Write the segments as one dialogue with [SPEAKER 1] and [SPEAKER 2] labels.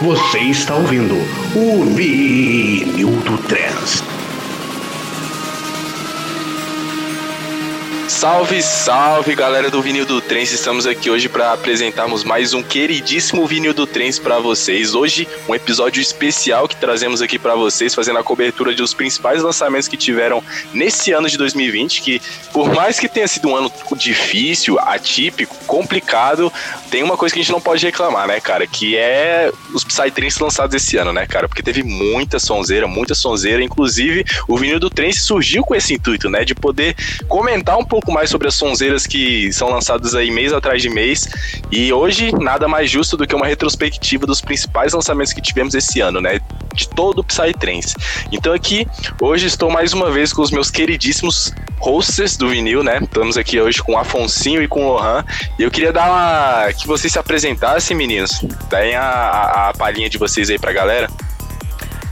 [SPEAKER 1] Você está ouvindo o Vinil do Trans.
[SPEAKER 2] Salve, salve galera do Vinil do Trens, estamos aqui hoje para apresentarmos mais um queridíssimo Vinil do Trens para vocês. Hoje, um episódio especial que trazemos aqui para vocês, fazendo a cobertura dos principais lançamentos que tiveram nesse ano de 2020, que por mais que tenha sido um ano difícil, atípico, complicado, tem uma coisa que a gente não pode reclamar, né, cara, que é os Psytrance lançados esse ano, né, cara, porque teve muita sonzeira, muita sonzeira, inclusive o Vinil do Trens surgiu com esse intuito, né, de poder comentar um pouco pouco mais sobre as sonzeiras que são lançadas aí mês atrás de mês. E hoje, nada mais justo do que uma retrospectiva dos principais lançamentos que tivemos esse ano, né? De todo o Psytrance. Então aqui, hoje estou mais uma vez com os meus queridíssimos hosts do vinil, né? Estamos aqui hoje com o Afonsinho e com o Lohan. E eu queria dar uma... que vocês se apresentassem, meninos. Deem a, a, palhinha de vocês aí pra galera.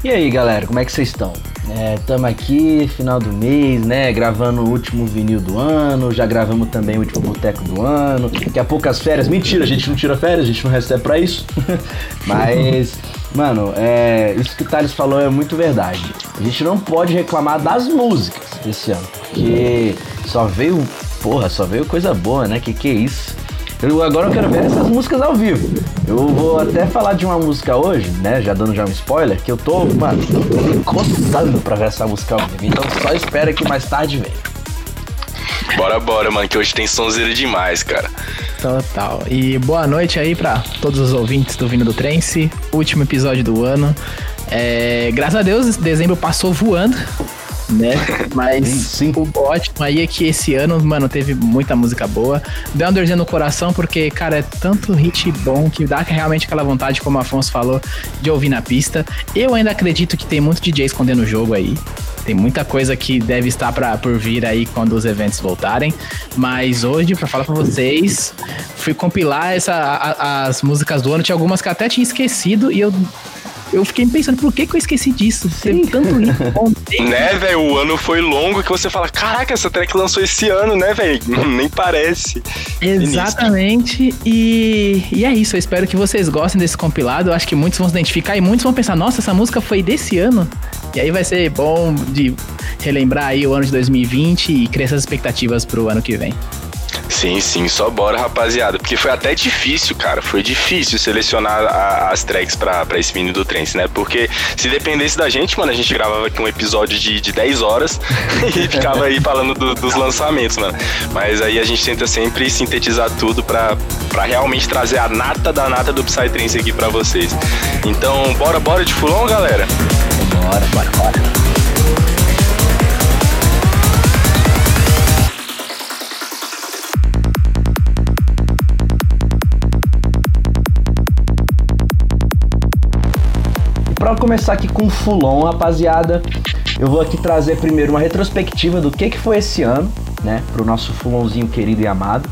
[SPEAKER 3] E aí, galera, como é que vocês estão? É, aqui, final do mês, né? Gravando o último vinil do ano, já gravamos também o último boteco do ano. Daqui a pouco as férias. Mentira, a gente não tira férias, a gente não recebe pra isso. Mas, mano, é, isso que o Thales falou é muito verdade. A gente não pode reclamar das músicas esse ano, porque só veio, porra, só veio coisa boa, né? Que que é isso? Eu, agora eu quero ver essas músicas ao vivo. Eu vou até falar de uma música hoje, né? Já dando já um spoiler, que eu tô, mano, tô coçando pra ver essa música ao vivo. Então só espera que mais tarde vem.
[SPEAKER 2] Bora, bora, mano, que hoje tem sonzeira demais, cara.
[SPEAKER 4] Total. E boa noite aí pra todos os ouvintes do Vindo do Trance. Último episódio do ano. É, graças a Deus, dezembro passou voando né? Mas sim, sim. o ótimo aí é que esse ano, mano, teve muita música boa. Deu uma dorzinha no coração, porque, cara, é tanto hit bom que dá realmente aquela vontade, como o Afonso falou, de ouvir na pista. Eu ainda acredito que tem muito DJ escondendo o jogo aí. Tem muita coisa que deve estar pra, por vir aí quando os eventos voltarem. Mas hoje, para falar pra vocês, fui compilar essa, a, as músicas do ano. Tinha algumas que até tinha esquecido e eu eu fiquei pensando, por que, que eu esqueci disso? Teve tanto
[SPEAKER 2] hit Né, velho? O ano foi longo que você fala, caraca, essa track lançou esse ano, né, velho? Nem parece.
[SPEAKER 4] Exatamente. E, e é isso. Eu espero que vocês gostem desse compilado. Eu acho que muitos vão se identificar e muitos vão pensar, nossa, essa música foi desse ano. E aí vai ser bom de relembrar aí o ano de 2020 e criar essas expectativas pro ano que vem.
[SPEAKER 2] Sim, sim, só bora, rapaziada. Porque foi até difícil, cara. Foi difícil selecionar a, as tracks pra, pra esse mini do Trance, né? Porque se dependesse da gente, mano, a gente gravava aqui um episódio de, de 10 horas e ficava aí falando do, dos lançamentos, mano. Mas aí a gente tenta sempre sintetizar tudo pra, pra realmente trazer a nata da nata do Psytrance aqui pra vocês. Então, bora, bora de fulão, galera?
[SPEAKER 3] Bora, bora, bora. Para começar aqui com Fulon, rapaziada, eu vou aqui trazer primeiro uma retrospectiva do que, que foi esse ano, né, pro nosso Fulonzinho querido e amado.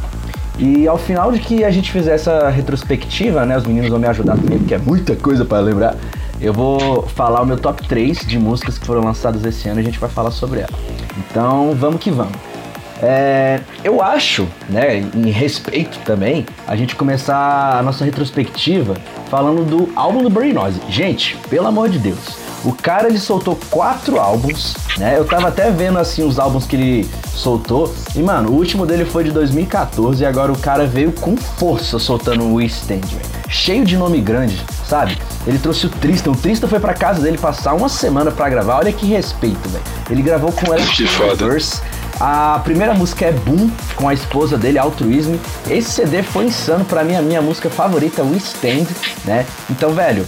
[SPEAKER 3] E ao final de que a gente fizer essa retrospectiva, né, os meninos vão me ajudar também, porque é muita coisa para lembrar. Eu vou falar o meu top 3 de músicas que foram lançadas esse ano e a gente vai falar sobre ela. Então, vamos que vamos. É, eu acho, né, em respeito também, a gente começar a nossa retrospectiva falando do álbum do Burning Noise. Gente, pelo amor de Deus, o cara ele soltou quatro álbuns, né? Eu tava até vendo assim os álbuns que ele soltou e mano, o último dele foi de 2014 e agora o cara veio com força soltando o Stand, cheio de nome grande, sabe? Ele trouxe o Tristan, o Tristan foi para casa dele passar uma semana para gravar. Olha que respeito, velho. Ele gravou com ela Reverse. A primeira música é Boom, com a esposa dele, Altruism. Esse CD foi insano, para mim a minha música favorita, We Stand, né? Então, velho,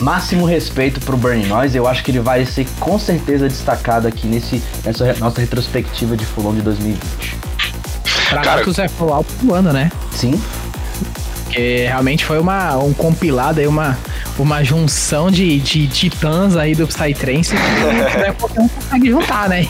[SPEAKER 3] máximo respeito pro Burning Noise. Eu acho que ele vai ser com certeza destacado aqui nesse, nessa nossa retrospectiva de Fulon de 2020.
[SPEAKER 4] Pra Cara, Gatos é foi o álbum do ano, né?
[SPEAKER 3] Sim.
[SPEAKER 4] Porque realmente foi uma, um compilado aí, uma, uma junção de, de titãs aí do Psytrance que qualquer um consegue juntar, né?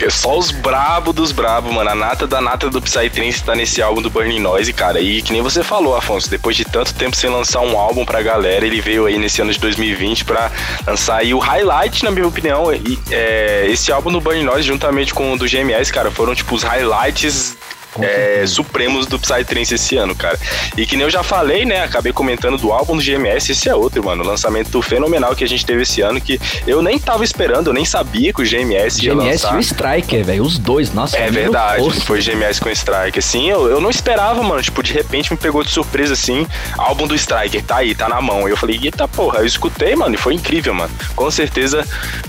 [SPEAKER 2] É só os brabo dos brabo, mano. A nata da nata do Psytrance tá nesse álbum do Burning Noise, cara. E que nem você falou, Afonso, depois de tanto tempo sem lançar um álbum pra galera, ele veio aí nesse ano de 2020 pra lançar aí o highlight, na minha opinião. E, é, esse álbum do Burning Noise, juntamente com o do GMS, cara, foram tipo os highlights é, supremos do Psytrance esse ano, cara. E que nem eu já falei, né? Acabei comentando do álbum do GMS, esse é outro, mano. Lançamento fenomenal que a gente teve esse ano, que eu nem tava esperando, eu nem sabia que o GMS, ia
[SPEAKER 3] GMS lançar. e o Striker, velho, os dois, nossa.
[SPEAKER 2] É verdade, posto. foi GMS com o Striker. Assim, eu, eu não esperava, mano. Tipo, de repente me pegou de surpresa, assim. Álbum do Striker, tá aí, tá na mão. E eu falei, eita porra, eu escutei, mano, e foi incrível, mano. Com certeza,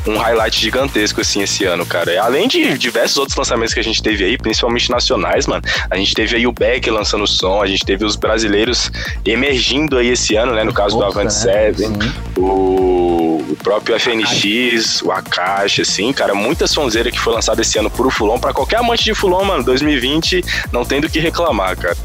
[SPEAKER 2] um highlight gigantesco, assim, esse ano, cara. Além de diversos outros lançamentos que a gente teve aí, principalmente nacionais, mano. A gente teve aí o Beck lançando som, a gente teve os brasileiros emergindo aí esse ano, né? No caso Nossa, do Avant né? Seven, o, o próprio FNX, o Akashi, assim, cara, muita sonzeira que foi lançada esse ano por Fulon. Pra qualquer amante de Fulon, mano, 2020 não tem do que reclamar, cara.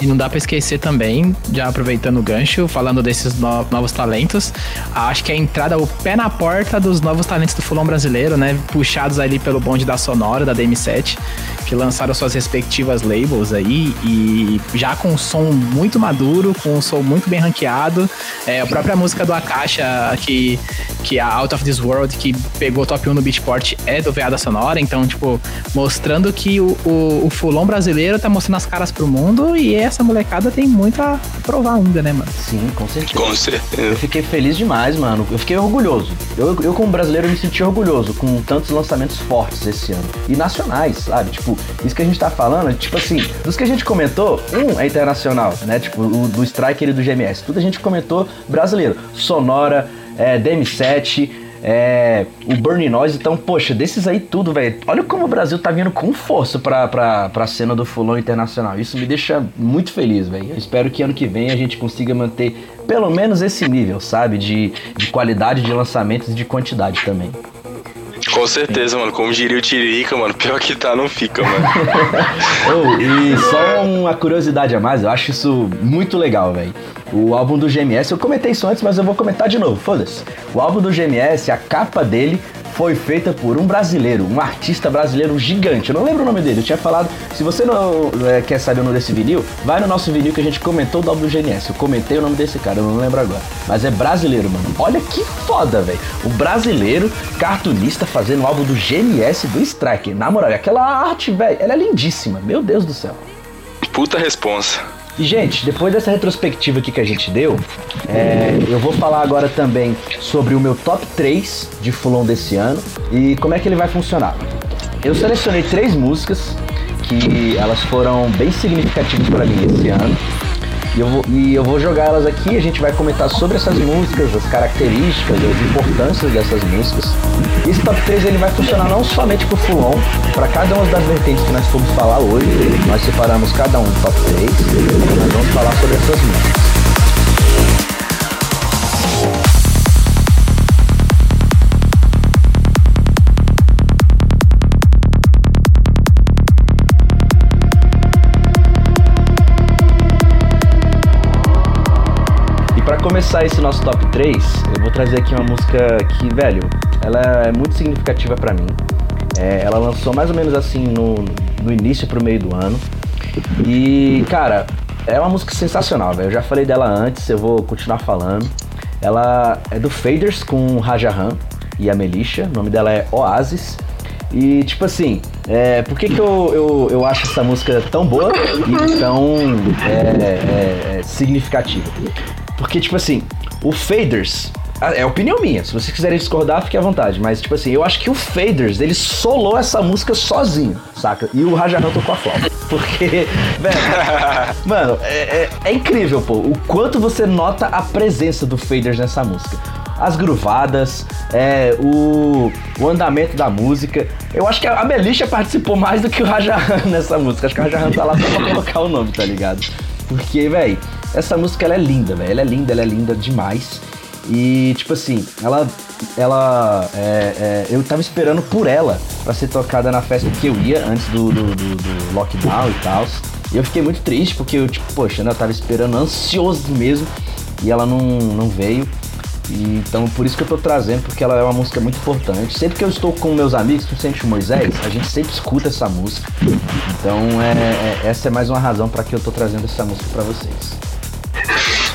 [SPEAKER 4] E não dá para esquecer também, já aproveitando o gancho, falando desses no novos talentos, acho que a entrada, o pé na porta dos novos talentos do fulão brasileiro, né? Puxados ali pelo bonde da Sonora, da DM7, que lançaram suas respectivas labels aí e já com um som muito maduro, com um som muito bem ranqueado. É, a própria música do Akasha, que, que é Out of This World, que pegou top 1 no Beatport, é do VA da Sonora, então, tipo, mostrando que o, o, o fulão brasileiro tá mostrando as caras pro mundo e essa molecada tem muito a provar ainda, né, mano?
[SPEAKER 3] Sim, com certeza.
[SPEAKER 2] Com certeza.
[SPEAKER 3] Eu fiquei feliz demais, mano. Eu fiquei orgulhoso. Eu, eu como brasileiro, me senti orgulhoso com tantos lançamentos fortes esse ano. E nacionais, sabe? Tipo, isso que a gente tá falando, tipo assim, dos que a gente comentou, um é internacional, né? Tipo, o do Striker e do GMS. Tudo a gente comentou brasileiro. Sonora, é, DM7 é, o Burning Noise. Então, poxa, desses aí tudo, velho. Olha como o Brasil tá vindo com força pra, pra, pra cena do fulão internacional. Isso me deixa muito feliz, velho. Eu espero que ano que vem a gente consiga manter pelo menos esse nível, sabe? De, de qualidade de lançamentos e de quantidade também.
[SPEAKER 2] Com certeza, mano. Como diria o Tiririca, mano, pior que tá, não fica, mano.
[SPEAKER 3] oh, e só uma curiosidade a mais, eu acho isso muito legal, velho. O álbum do GMS, eu comentei isso antes, mas eu vou comentar de novo, foda-se. O álbum do GMS, a capa dele foi feita por um brasileiro, um artista brasileiro gigante. Eu não lembro o nome dele, eu tinha falado. Se você não é, quer saber o nome desse vinil, vai no nosso vinil que a gente comentou do álbum do GNS. Eu comentei o nome desse cara, eu não lembro agora. Mas é brasileiro, mano. Olha que foda, velho. O brasileiro cartunista fazendo o álbum do GNS do Strike. Na moral, aquela arte, velho, ela é lindíssima. Meu Deus do céu.
[SPEAKER 2] Puta responsa.
[SPEAKER 3] E, gente, depois dessa retrospectiva aqui que a gente deu, é, eu vou falar agora também sobre o meu top 3 de Fulon desse ano e como é que ele vai funcionar. Eu selecionei três músicas que elas foram bem significativas para mim esse ano. E eu, vou, e eu vou jogar elas aqui, a gente vai comentar sobre essas músicas, as características, as importâncias dessas músicas. Esse top 3 ele vai funcionar não somente pro Fulon, para cada uma das vertentes que nós fomos falar hoje, nós separamos cada um top 3 e nós vamos falar sobre essas músicas. começar esse nosso top 3, eu vou trazer aqui uma música que, velho, ela é muito significativa para mim. É, ela lançou mais ou menos assim no, no início pro meio do ano. E, cara, é uma música sensacional, velho. Eu já falei dela antes, eu vou continuar falando. Ela é do Faders com Rajahan e a Melisha. O nome dela é Oasis. E, tipo assim, é, por que, que eu, eu, eu acho essa música tão boa e tão é, é, é significativa? Porque, tipo assim, o Faders. É opinião minha, se vocês quiserem discordar, fique à vontade. Mas, tipo assim, eu acho que o Faders, ele solou essa música sozinho, saca? E o Rajahan tocou a flauta. Porque, velho, mano, é, é, é, incrível, pô, o quanto você nota a presença do Faders nessa música. As gruvadas, é, o, o andamento da música. Eu acho que a Melissa participou mais do que o Rajahan nessa música. Acho que o Rajahan tá lá pra colocar o nome, tá ligado? Porque, velho, essa música ela é linda, velho. Ela é linda, ela é linda demais. E, tipo assim, ela. Ela. É, é, eu tava esperando por ela para ser tocada na festa que eu ia antes do, do, do, do lockdown e tal. E eu fiquei muito triste porque eu, tipo, poxa, né, eu tava esperando ansioso mesmo. E ela não, não veio. E, então por isso que eu tô trazendo, porque ela é uma música muito importante. Sempre que eu estou com meus amigos, principalmente o Moisés, a gente sempre escuta essa música. Então é, é essa é mais uma razão para que eu tô trazendo essa música para vocês.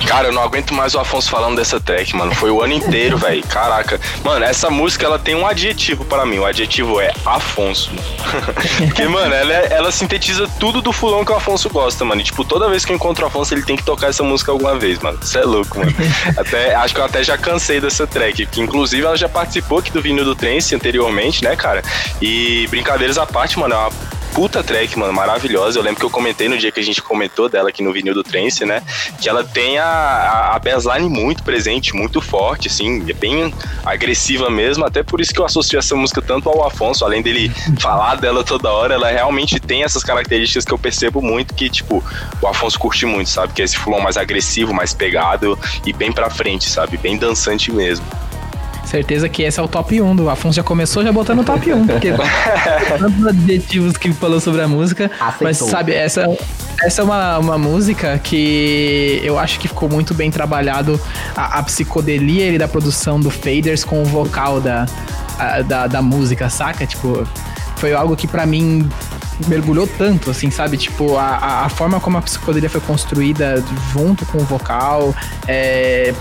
[SPEAKER 2] Cara, eu não aguento mais o Afonso falando dessa track, mano. Foi o ano inteiro, velho. Caraca. Mano, essa música ela tem um adjetivo para mim. O adjetivo é Afonso. Porque, mano, ela, é, ela sintetiza tudo do fulão que o Afonso gosta, mano. E, tipo, toda vez que eu encontro o Afonso, ele tem que tocar essa música alguma vez, mano. Isso é louco, mano. Até, acho que eu até já cansei dessa track. Que, inclusive, ela já participou aqui do vinil do Trance anteriormente, né, cara? E brincadeiras à parte, mano, é uma puta track, mano, maravilhosa. Eu lembro que eu comentei no dia que a gente comentou dela aqui no vinil do Trance, né? Que ela tem a, a, a bassline muito presente, muito forte, assim, é bem agressiva mesmo. Até por isso que eu associo essa música tanto ao Afonso, além dele falar dela toda hora, ela realmente tem essas características que eu percebo muito que, tipo, o Afonso curte muito, sabe? Que é esse fulão mais agressivo, mais pegado e bem pra frente, sabe? Bem dançante mesmo.
[SPEAKER 4] Certeza que esse é o top 1 do Afonso já começou já botando o top 1, porque tantos adjetivos que falou sobre a música. Aceitou. Mas sabe, essa, essa é uma, uma música que eu acho que ficou muito bem trabalhado a, a psicodelia e da produção do Faders com o vocal da, a, da, da música, saca? Tipo, foi algo que para mim mergulhou tanto, assim, sabe? Tipo, a, a forma como a psicodelia foi construída junto com o vocal, é,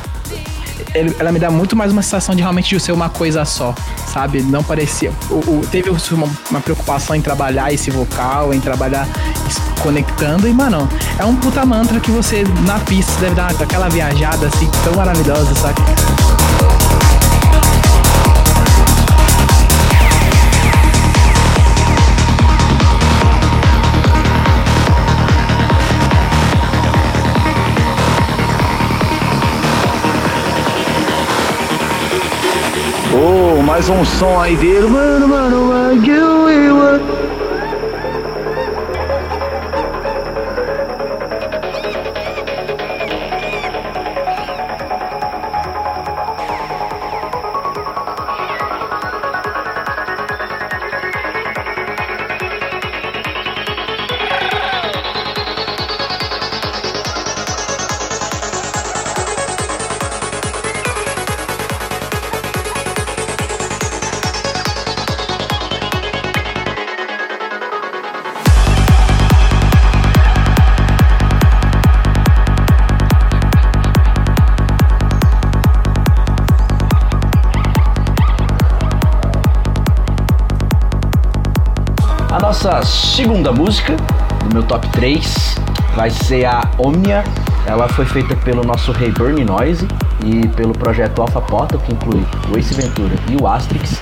[SPEAKER 4] ela me dá muito mais uma sensação de realmente de ser uma coisa só, sabe? Não parecia. O, o, teve uma, uma, preocupação em trabalhar esse vocal, em trabalhar conectando, e, mano, é um puta mantra que você na pista deve dar aquela viajada assim tão maravilhosa, sabe?
[SPEAKER 3] Oh, mais um som aí dele, mano, mano, mano, nossa segunda música do meu top 3 vai ser a Omnia. Ela foi feita pelo nosso rei Burn Noise e pelo projeto Alpha Portal, que inclui o Ace Ventura e o Asterix.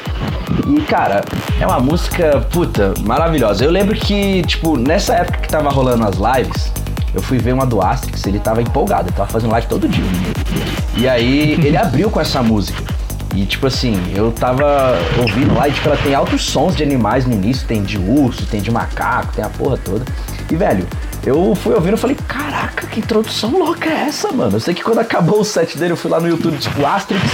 [SPEAKER 3] E cara, é uma música, puta, maravilhosa. Eu lembro que, tipo, nessa época que tava rolando as lives, eu fui ver uma do Asterix, ele tava empolgado, ele tava fazendo live todo dia. E aí ele abriu com essa música. E tipo assim, eu tava ouvindo lá e tipo, ela tem altos sons de animais no início, tem de urso, tem de macaco, tem a porra toda. E velho, eu fui ouvindo e falei, caraca, que introdução louca é essa, mano? Eu sei que quando acabou o set dele, eu fui lá no YouTube, tipo, Asterix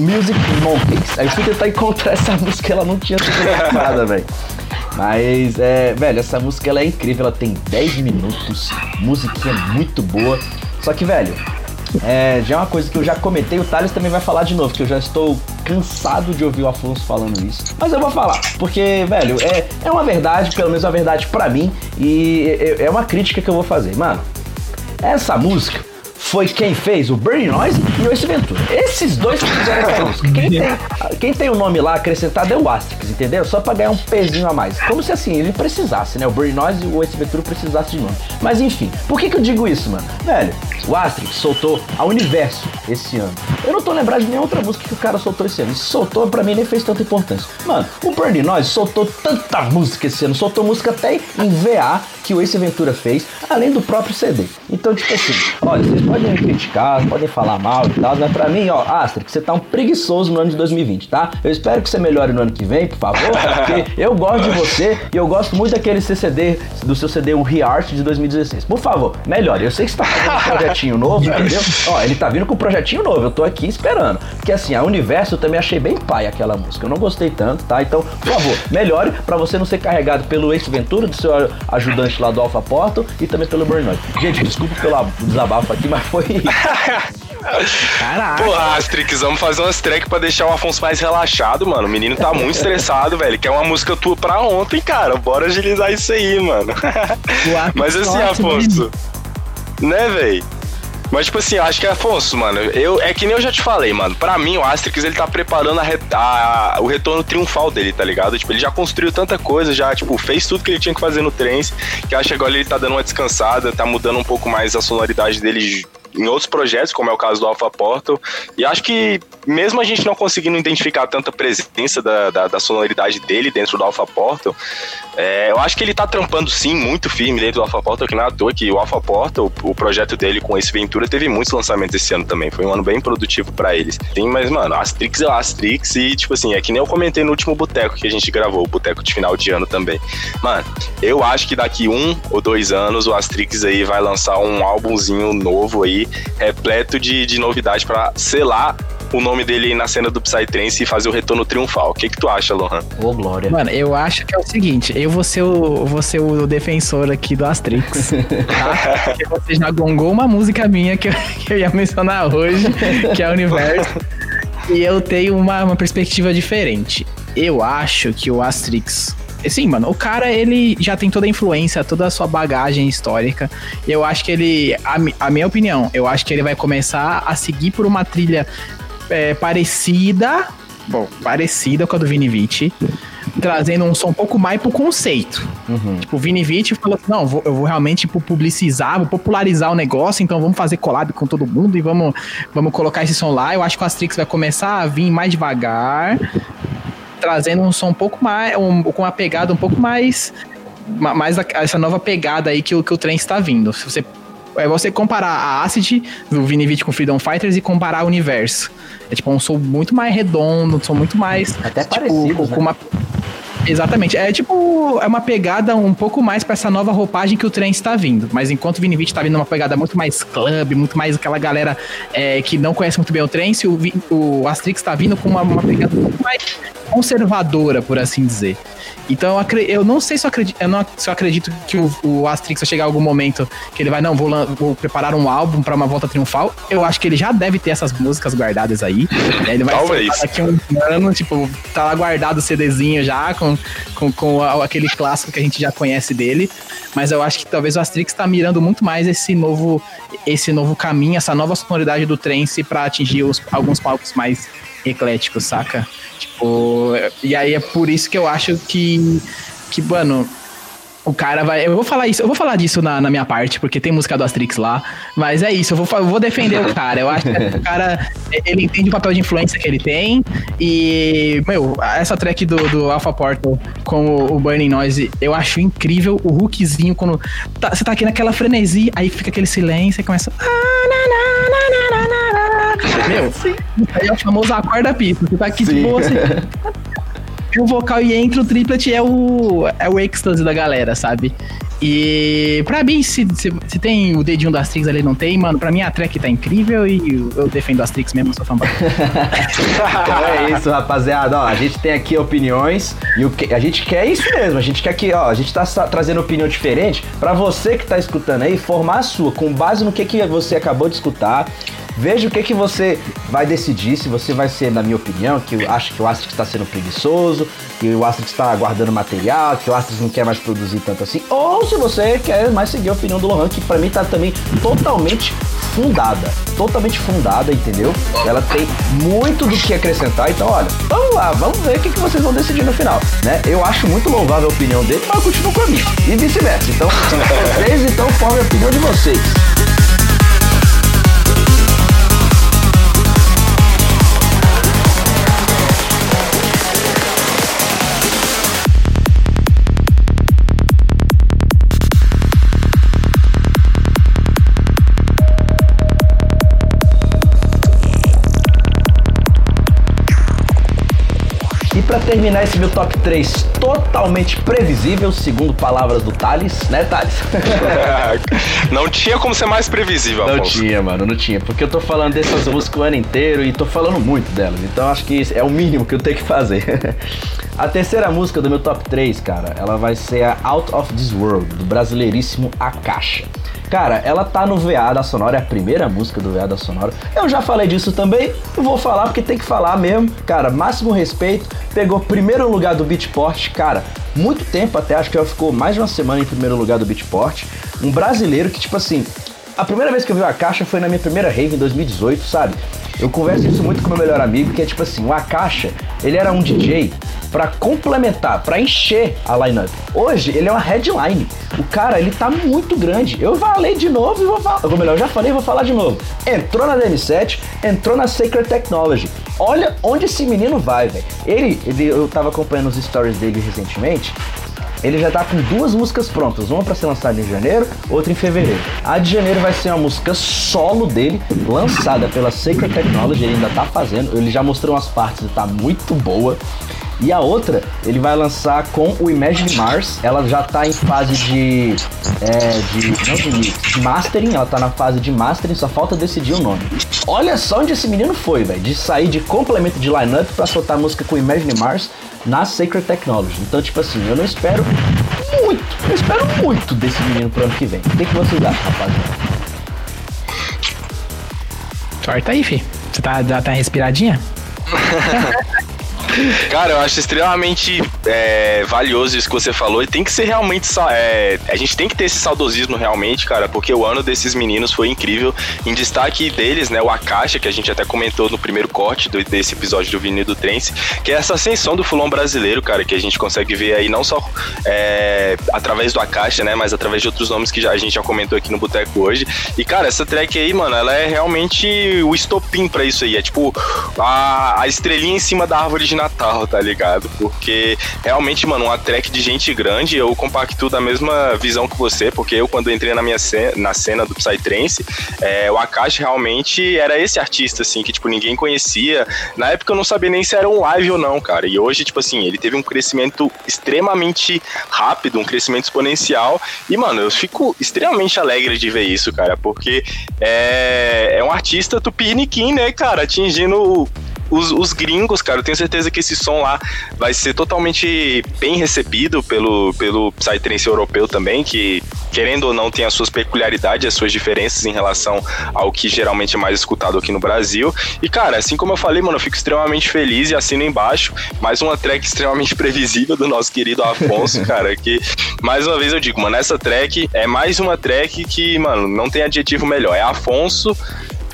[SPEAKER 3] Music Monkeys. Aí eu fui tentar encontrar essa música, ela não tinha sido nada, velho. Mas, é, velho, essa música ela é incrível, ela tem 10 minutos, musiquinha muito boa. Só que, velho, é, já é uma coisa que eu já comentei, o Thales também vai falar de novo, que eu já estou cansado de ouvir o Afonso falando isso. Mas eu vou falar, porque, velho, é, é uma verdade, pelo menos uma verdade para mim, e é, é uma crítica que eu vou fazer. Mano, essa música foi quem fez o Burning Noise e o Ace Ventura. Esses dois que fizeram essa música. Quem tem, quem tem o nome lá acrescentado é o Asterix, entendeu? Só pra ganhar um pezinho a mais. Como se assim, ele precisasse, né? O Burning Noise e o Ace Ventura precisassem de nome. Mas enfim, por que, que eu digo isso, mano? Velho, o Asterix soltou a Universo esse ano. Eu não tô lembrado de nenhuma outra música que o cara soltou esse ano. Ele soltou, pra mim, nem fez tanta importância. Mano, o Burning Noise soltou tanta música esse ano. Soltou música até em VA que o Ace Ventura fez, além do próprio CD. Então, tipo assim, olha, vocês podem me criticar, podem falar mal e tal, mas pra mim, ó, Asterix, você tá um preguiçoso no ano de 2020, tá? Eu espero que você melhore no ano que vem, por favor, porque eu gosto de você e eu gosto muito daquele CCD, do seu CD, o Reart de 2016. Por favor, melhore. Eu sei que você tá fazendo um projetinho novo, entendeu? Ó, ele tá vindo com um projetinho novo, eu tô aqui esperando. Porque assim, a Universo eu também achei bem pai aquela música. Eu não gostei tanto, tá? Então, por favor, melhore pra você não ser carregado pelo Ace Ventura, do seu ajudante lá do Alpha Portal e também pelo Burnout. Gente, desculpa pelo desabafo aqui, mas foi.
[SPEAKER 2] Caraca. Pô, Astrix, vamos fazer umas track pra deixar o Afonso mais relaxado, mano. O menino tá muito estressado, velho. Quer uma música tua pra ontem, cara. Bora agilizar isso aí, mano. Mas assim, Afonso. Né, velho? Mas, tipo assim, eu acho que, Afonso, mano, eu, é que nem eu já te falei, mano. Pra mim, o Asterix, ele tá preparando a, a, o retorno triunfal dele, tá ligado? Tipo, ele já construiu tanta coisa, já, tipo, fez tudo que ele tinha que fazer no Trens, que acho que agora ele tá dando uma descansada, tá mudando um pouco mais a sonoridade dele em outros projetos, como é o caso do Alpha Portal. E acho que, mesmo a gente não conseguindo identificar tanta presença da, da, da sonoridade dele dentro do Alpha Portal, é, eu acho que ele tá trampando sim muito firme dentro do Alpha Portal, que não é toa que o Alpha Portal, o, o projeto dele com esse Ventura, teve muitos lançamentos esse ano também. Foi um ano bem produtivo para eles. Tem, mas, mano, Astrix é Astrix e, tipo assim, é que nem eu comentei no último boteco que a gente gravou, o boteco de final de ano também. Mano, eu acho que daqui um ou dois anos o Astrix aí vai lançar um álbumzinho novo aí repleto de, de novidade para selar o nome dele na cena do Psytrance e fazer o retorno triunfal. O que, que tu acha, Lohan?
[SPEAKER 4] Ô, Glória. Mano, eu acho que é o seguinte: eu vou ser o, vou ser o defensor aqui do Astrix. tá? Porque você já gongou uma música minha que eu, que eu ia mencionar hoje, que é o Universo. E eu tenho uma, uma perspectiva diferente. Eu acho que o Astrix Sim, mano, o cara, ele já tem toda a influência, toda a sua bagagem histórica. Eu acho que ele, a, a minha opinião, eu acho que ele vai começar a seguir por uma trilha é, parecida, bom, parecida com a do Vini Vici, trazendo um som um pouco mais pro conceito. Uhum. Tipo, o Vini Vici falou assim, não, vou, eu vou realmente tipo, publicizar, vou popularizar o negócio, então vamos fazer collab com todo mundo e vamos, vamos colocar esse som lá. Eu acho que o Astrix vai começar a vir mais devagar, trazendo um som um pouco mais, um, com uma pegada um pouco mais, mais essa nova pegada aí que o, que o trem está vindo. Se você é você comparar a Acid do Vinivit com Freedom Fighters e comparar o universo. É tipo um som muito mais redondo, um som muito mais.
[SPEAKER 3] Até tipo, parecido. Com né? uma
[SPEAKER 4] Exatamente. É tipo, é uma pegada um pouco mais para essa nova roupagem que o trem está vindo. Mas enquanto o Vinivit tá vindo uma pegada muito mais club, muito mais aquela galera é, que não conhece muito bem o trem, se o, o Astrix tá vindo com uma, uma pegada muito mais conservadora, por assim dizer. Então eu, eu não sei se eu acredito, eu não, se eu acredito que o, o Asterix vai chegar algum momento que ele vai, não, vou, vou preparar um álbum para uma volta triunfal. Eu acho que ele já deve ter essas músicas guardadas aí. Ele vai
[SPEAKER 2] Talvez.
[SPEAKER 4] daqui um ano, tipo, tá lá guardado o CDzinho já, com, com, com aquele clássico que a gente já conhece dele. Mas eu acho que talvez o Asterix tá mirando muito mais esse novo, esse novo caminho, essa nova sonoridade do trance para atingir os, alguns palcos mais ecléticos, saca? Tipo, e aí é por isso que eu acho que, que mano, o cara vai. Eu vou falar isso, eu vou falar disso na, na minha parte, porque tem música do Asterix lá. Mas é isso, eu vou, eu vou defender o cara. Eu acho que o cara ele entende o papel de influência que ele tem. E, meu, essa track do, do Alpha Portal com o, o Burning Noise, eu acho incrível. O hookzinho, quando tá, você tá aqui naquela frenesi, aí fica aquele silêncio e começa. Meu, aí é o famoso acorda pista. Você tá aqui Sim. de boa, você o vocal e entra o triplet é o, é o êxtase da galera, sabe? E pra mim, se, se, se tem o dedinho do Astrix ali não tem, mano, pra mim a track tá incrível e eu defendo o Astrix mesmo, sou fã.
[SPEAKER 3] então é isso, rapaziada. Ó, a gente tem aqui opiniões e o que, a gente quer isso mesmo. A gente quer que, ó, a gente tá trazendo opinião diferente pra você que tá escutando aí formar a sua, com base no que, que você acabou de escutar Veja o que, que você vai decidir, se você vai ser, na minha opinião, que eu acho que o Asterix está sendo preguiçoso, que o Asterix está guardando material, que o Asterix não quer mais produzir tanto assim, ou se você quer mais seguir a opinião do Lohan, que para mim tá também totalmente fundada, totalmente fundada, entendeu? Ela tem muito do que acrescentar, então olha, vamos lá, vamos ver o que, que vocês vão decidir no final, né? Eu acho muito louvável a opinião dele, mas eu continuo com a minha, e vice-versa. Então, vocês então formem a opinião de vocês. Para terminar esse meu top 3 totalmente previsível, segundo palavras do Thales, né, Thales?
[SPEAKER 2] não tinha como ser mais previsível,
[SPEAKER 3] Não tinha, mano, não tinha. Porque eu tô falando dessas músicas o ano inteiro e tô falando muito delas. Então acho que é o mínimo que eu tenho que fazer. a terceira música do meu top 3, cara, ela vai ser a Out of This World, do brasileiríssimo Akasha. Cara, ela tá no VA da Sonora, é a primeira música do VA da Sonora. Eu já falei disso também, vou falar porque tem que falar mesmo. Cara, máximo respeito. Pegou primeiro lugar do Beatport, cara, muito tempo até, acho que ela ficou mais de uma semana em primeiro lugar do Beatport. Um brasileiro que, tipo assim, a primeira vez que eu vi o Akasha foi na minha primeira rave em 2018, sabe? Eu converso isso muito com meu melhor amigo, que é tipo assim, o Akasha, ele era um DJ para complementar, para encher a lineup. Hoje ele é uma headline. O cara, ele tá muito grande. Eu falei de novo e vou falar, ou melhor, eu já falei vou falar de novo. Entrou na DM7, entrou na Sacred Technology. Olha onde esse menino vai, velho. Ele, ele, eu tava acompanhando os stories dele recentemente. Ele já tá com duas músicas prontas, uma para ser lançada em janeiro, outra em fevereiro. A de janeiro vai ser uma música solo dele, lançada pela Sacred Technology, ele ainda tá fazendo, ele já mostrou umas partes e tá muito boa. E a outra, ele vai lançar com o Imagine Mars. Ela já tá em fase de. É, de. Não de de mastering. Ela tá na fase de mastering, só falta decidir o nome. Olha só onde esse menino foi, velho. De sair de complemento de lineup pra soltar música com o Imagine Mars na Sacred Technology. Então, tipo assim, eu não espero muito, eu espero muito desse menino pro ano que vem. O que, que vocês acham, rapaziada?
[SPEAKER 4] Sorte aí, fi. Você tá, já tá respiradinha?
[SPEAKER 2] Cara, eu acho extremamente é, valioso isso que você falou e tem que ser realmente. É, a gente tem que ter esse saudosismo realmente, cara, porque o ano desses meninos foi incrível. Em destaque deles, né, o Akasha, que a gente até comentou no primeiro corte do, desse episódio do Vinil do Trance, que é essa ascensão do fulão brasileiro, cara, que a gente consegue ver aí não só é, através do Akasha, né, mas através de outros nomes que já, a gente já comentou aqui no Boteco hoje. E, cara, essa track aí, mano, ela é realmente o estopim para isso aí. É tipo a, a estrelinha em cima da árvore de Tá ligado? Porque realmente, mano, uma track de gente grande, eu compacto da mesma visão que você, porque eu, quando entrei na minha cena, na cena do Psytrance, é, o Akashi realmente era esse artista, assim, que, tipo, ninguém conhecia. Na época eu não sabia nem se era um live ou não, cara. E hoje, tipo assim, ele teve um crescimento extremamente rápido, um crescimento exponencial. E, mano, eu fico extremamente alegre de ver isso, cara, porque é, é um artista tupiniquim, né, cara, atingindo os, os, gringos, cara, eu tenho certeza que esse som lá vai ser totalmente bem recebido pelo, pelo Psytrance europeu também, que, querendo ou não, tem as suas peculiaridades, as suas diferenças em relação ao que geralmente é mais escutado aqui no Brasil. E, cara, assim como eu falei, mano, eu fico extremamente feliz e assino embaixo. Mais uma track extremamente previsível do nosso querido Afonso, cara, que, mais uma vez eu digo, mano, essa track é mais uma track que, mano, não tem adjetivo melhor. É Afonso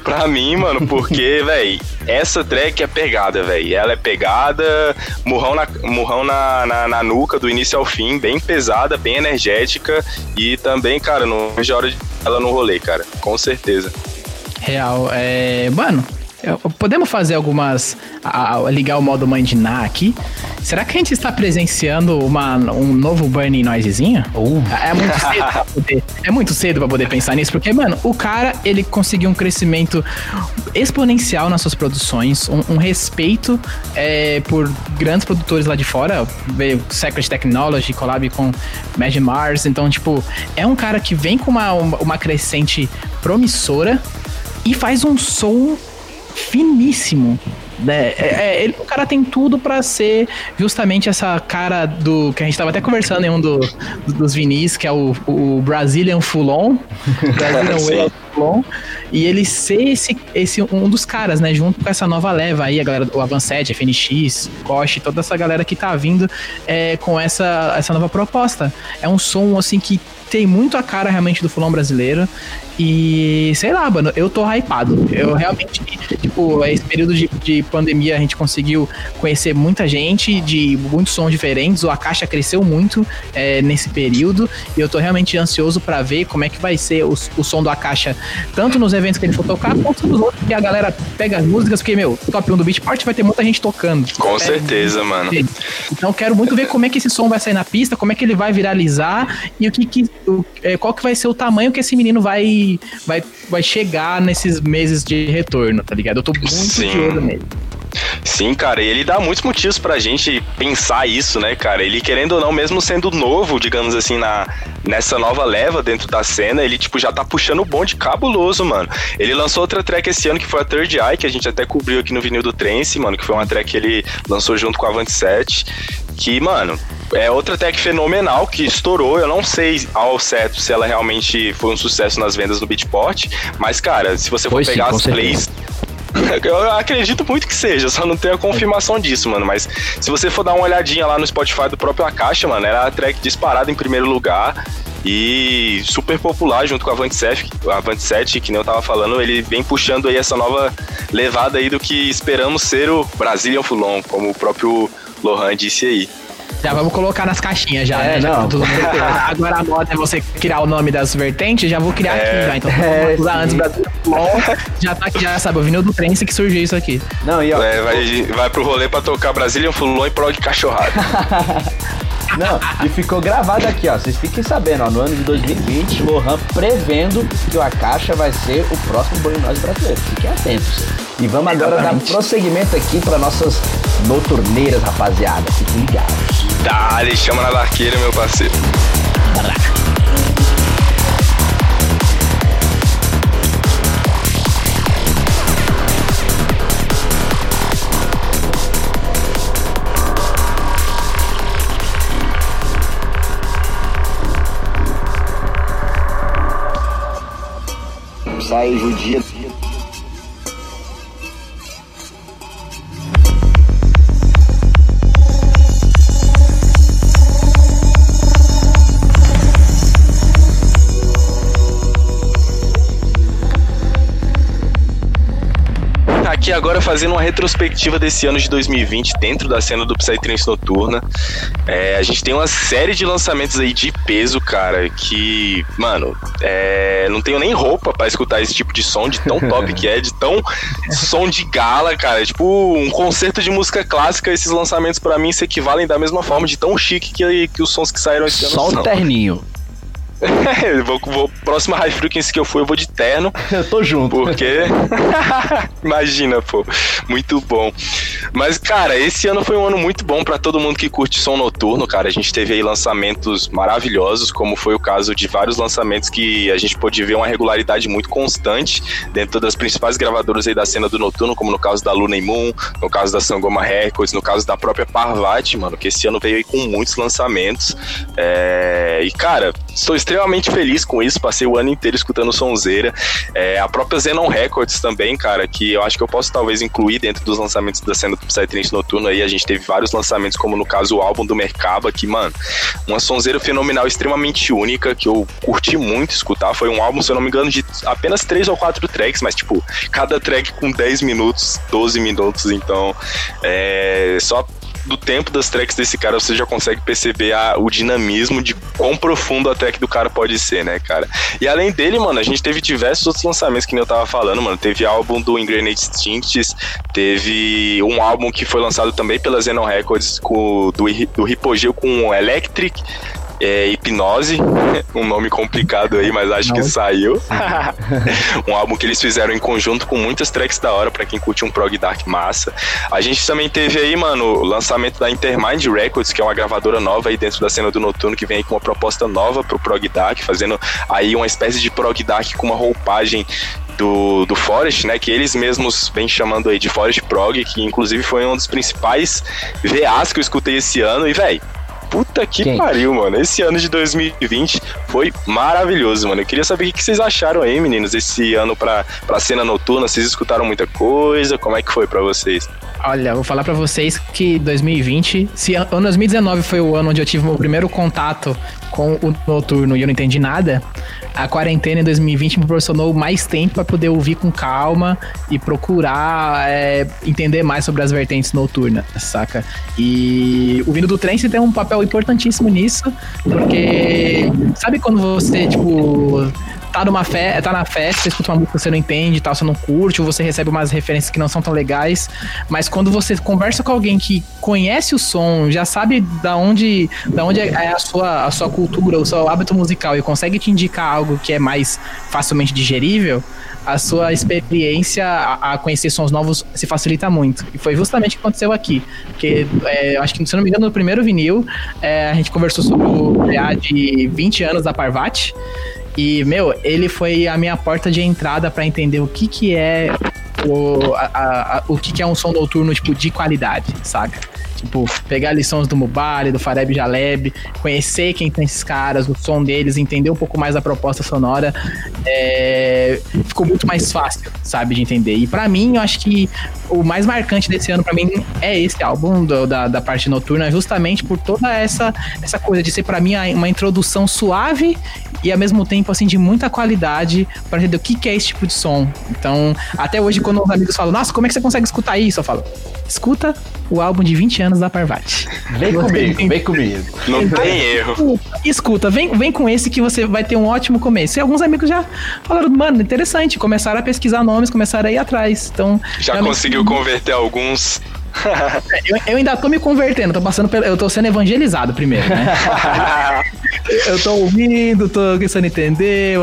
[SPEAKER 2] Pra mim, mano, porque, velho, essa track é pegada, velho. Ela é pegada, murrão, na, murrão na, na, na, nuca, do início ao fim, bem pesada, bem energética. E também, cara, não vejo a hora de ela no rolê, cara. Com certeza.
[SPEAKER 4] Real. É. Mano, Podemos fazer algumas. A, a, ligar o modo mandinar aqui. Será que a gente está presenciando uma, um novo Burning Noisezinho? Uh. É, muito cedo pra poder, é muito cedo pra poder pensar nisso, porque, mano, o cara ele conseguiu um crescimento exponencial nas suas produções, um, um respeito é, por grandes produtores lá de fora. Veio Secret Technology, collab com Mad Mars. Então, tipo, é um cara que vem com uma, uma crescente promissora e faz um som finíssimo. Né? É, é, ele, o cara tem tudo para ser justamente essa cara do que a gente tava até conversando em um do, do, dos vinis, que é o, o Brazilian Fulon. Brazilian E ele ser esse, esse um dos caras, né? Junto com essa nova leva aí, a galera do Avanced, FNX, Kosh, toda essa galera que tá vindo é, com essa, essa nova proposta. É um som assim que tem muito a cara realmente do fulão brasileiro. E sei lá, mano, eu tô hypado. Eu realmente, tipo, esse período de, de pandemia a gente conseguiu conhecer muita gente de muitos sons diferentes. O Akasha cresceu muito é, nesse período. E eu tô realmente ansioso para ver como é que vai ser o, o som do Akasha, tanto nos eventos que ele for tocar, quanto nos outros que a galera pega as músicas, porque, meu, top 1 do Beatport vai ter muita gente tocando.
[SPEAKER 2] Com é, certeza, mano.
[SPEAKER 4] Então quero muito ver como é que esse som vai sair na pista, como é que ele vai viralizar e o que, que o, é, qual que vai ser o tamanho que esse menino vai, vai, vai chegar nesses meses de retorno, tá ligado? Eu tô muito Sim. de olho nele.
[SPEAKER 2] Sim, cara, e ele dá muitos motivos pra gente pensar isso, né, cara? Ele, querendo ou não, mesmo sendo novo, digamos assim, na, nessa nova leva dentro da cena, ele, tipo, já tá puxando o bonde cabuloso, mano. Ele lançou outra track esse ano que foi a Third Eye, que a gente até cobriu aqui no vinil do Trance, mano, que foi uma track que ele lançou junto com a Avant 7, que, mano, é outra tech fenomenal que estourou. Eu não sei ao certo se ela realmente foi um sucesso nas vendas no Beatport, mas, cara, se você for pegar sim, as plays. Eu acredito muito que seja, só não tenho a confirmação disso, mano. Mas se você for dar uma olhadinha lá no Spotify do próprio Akasha, mano, era a track disparada em primeiro lugar. e super popular junto com a Avante 7, a Avante 7, que nem eu tava falando, ele vem puxando aí essa nova levada aí do que esperamos ser o Brazilian Fulon, como o próprio Lohan disse aí.
[SPEAKER 4] Já vamos colocar nas caixinhas já, é, né?
[SPEAKER 3] Não.
[SPEAKER 4] Já Agora a moda é você criar o nome das vertentes, já vou criar é, aqui já. Então, é, usar antes Brasil já tá aqui, já sabe, o vinil do Prince que surgiu isso aqui.
[SPEAKER 2] Não, e ó, é, vai, vai pro rolê pra tocar Brazilian Fulon e prog cachorrado.
[SPEAKER 3] Não, e ficou gravado aqui, ó. Vocês fiquem sabendo, ó. No ano de 2020, Lohan prevendo que o Akasha vai ser o próximo Banho Nós brasileiro. Fiquem atentos. E vamos agora Exatamente. dar prosseguimento aqui para nossas noturneiras, rapaziada. Fiquem ligados.
[SPEAKER 2] Dale, chama na barqueira, meu parceiro.
[SPEAKER 3] Judia
[SPEAKER 2] aqui agora fazendo uma retrospectiva desse ano de 2020 dentro da cena do Psytrance Noturna. É, a gente tem uma série de lançamentos aí de peso, cara, que, mano, é, não tenho nem roupa para escutar esse tipo de som, de tão top que é, de tão som de gala, cara. Tipo, um concerto de música clássica, esses lançamentos para mim se equivalem da mesma forma, de tão chique que, que os sons que saíram esse ano
[SPEAKER 3] Só o terninho.
[SPEAKER 2] vou, vou, próxima High Frequency que eu for, eu vou de terno.
[SPEAKER 3] eu tô junto.
[SPEAKER 2] Porque. Imagina, pô. Muito bom. Mas, cara, esse ano foi um ano muito bom para todo mundo que curte som noturno, cara. A gente teve aí lançamentos maravilhosos, como foi o caso de vários lançamentos que a gente pôde ver uma regularidade muito constante dentro das principais gravadoras aí da cena do noturno, como no caso da Luna Moon, no caso da Sangoma Records, no caso da própria Parvati, mano, que esse ano veio aí com muitos lançamentos. É... E, cara, estou extremamente extremamente feliz com isso, passei o ano inteiro escutando sonzeira. É, a própria Zenon Records também, cara, que eu acho que eu posso talvez incluir dentro dos lançamentos da cena do Psytrance Noturno aí, a gente teve vários lançamentos, como no caso o álbum do Mercaba, que, mano, uma sonzeira fenomenal, extremamente única, que eu curti muito escutar, foi um álbum, se eu não me engano, de apenas três ou quatro tracks, mas, tipo, cada track com 10 minutos, 12 minutos, então, é, só do tempo das tracks desse cara, você já consegue perceber a, o dinamismo de quão profundo a track do cara pode ser, né, cara? E além dele, mano, a gente teve diversos outros lançamentos que nem eu tava falando, mano. Teve álbum do Ingranate Instincts, teve um álbum que foi lançado também pela Zenon Records com, do, do Hipogeu com Electric, é, Hipnose, um nome complicado aí, mas acho Não. que saiu. um álbum que eles fizeram em conjunto com muitas tracks da hora para quem curte um prog dark massa. A gente também teve aí, mano, o lançamento da Intermind Records, que é uma gravadora nova aí dentro da cena do noturno, que vem aí com uma proposta nova pro prog dark, fazendo aí uma espécie de prog dark com uma roupagem do, do Forest, né? Que eles mesmos vêm chamando aí de Forest Prog, que inclusive foi um dos principais VAs que eu escutei esse ano. E, velho, Puta que Quem? pariu, mano. Esse ano de 2020 foi maravilhoso, mano. Eu queria saber o que vocês acharam aí, meninos, esse ano pra, pra cena noturna. Vocês escutaram muita coisa? Como é que foi para vocês?
[SPEAKER 4] Olha, vou falar para vocês que 2020, se ano 2019 foi o ano onde eu tive meu primeiro contato com o noturno e eu não entendi nada, a quarentena em 2020 me proporcionou mais tempo para poder ouvir com calma e procurar é, entender mais sobre as vertentes noturnas, saca? E o vindo do trem tem um papel importantíssimo nisso, porque sabe quando você, tipo, tá numa fe tá na festa, você escuta uma música que você não entende, tal, você não curte, ou você recebe umas referências que não são tão legais, mas quando você conversa com alguém que conhece o som, já sabe da onde, da onde é a sua, a sua cultura, o seu hábito musical e consegue te indicar algo que é mais facilmente digerível, a sua experiência a, a, conhecer sons novos se facilita muito. E foi justamente o que aconteceu aqui. Porque, é, acho que, se não me engano, no primeiro vinil, é, a gente conversou sobre o PA de 20 anos da Parvati. E, meu, ele foi a minha porta de entrada para entender o que que é o, a, a, o que que é um som noturno, tipo, de qualidade, saca? Tipo, pegar lições do Mubali, do Fareb Jaleb, conhecer quem tem esses caras, o som deles, entender um pouco mais da proposta sonora, é, ficou muito mais fácil, sabe, de entender. E para mim, eu acho que o mais marcante desse ano para mim é esse álbum do, da, da parte noturna, justamente por toda essa, essa coisa de ser para mim uma introdução suave e ao mesmo tempo assim de muita qualidade para entender o que, que é esse tipo de som. Então, até hoje quando os amigos falam: "Nossa, como é que você consegue escutar isso?" Eu falo: "Escuta o álbum de 20 anos da Parvati.
[SPEAKER 3] Vem comigo, vem comigo.
[SPEAKER 2] Não então, tem erro.
[SPEAKER 4] Escuta, vem, vem com esse que você vai ter um ótimo começo. E alguns amigos já falaram, mano, interessante, começaram a pesquisar nomes, começaram a ir atrás. Então,
[SPEAKER 2] já conseguiu converter alguns
[SPEAKER 4] eu, eu, ainda tô me convertendo, tô passando pelo, eu tô sendo evangelizado primeiro, né? eu tô ouvindo, tô querendo entender,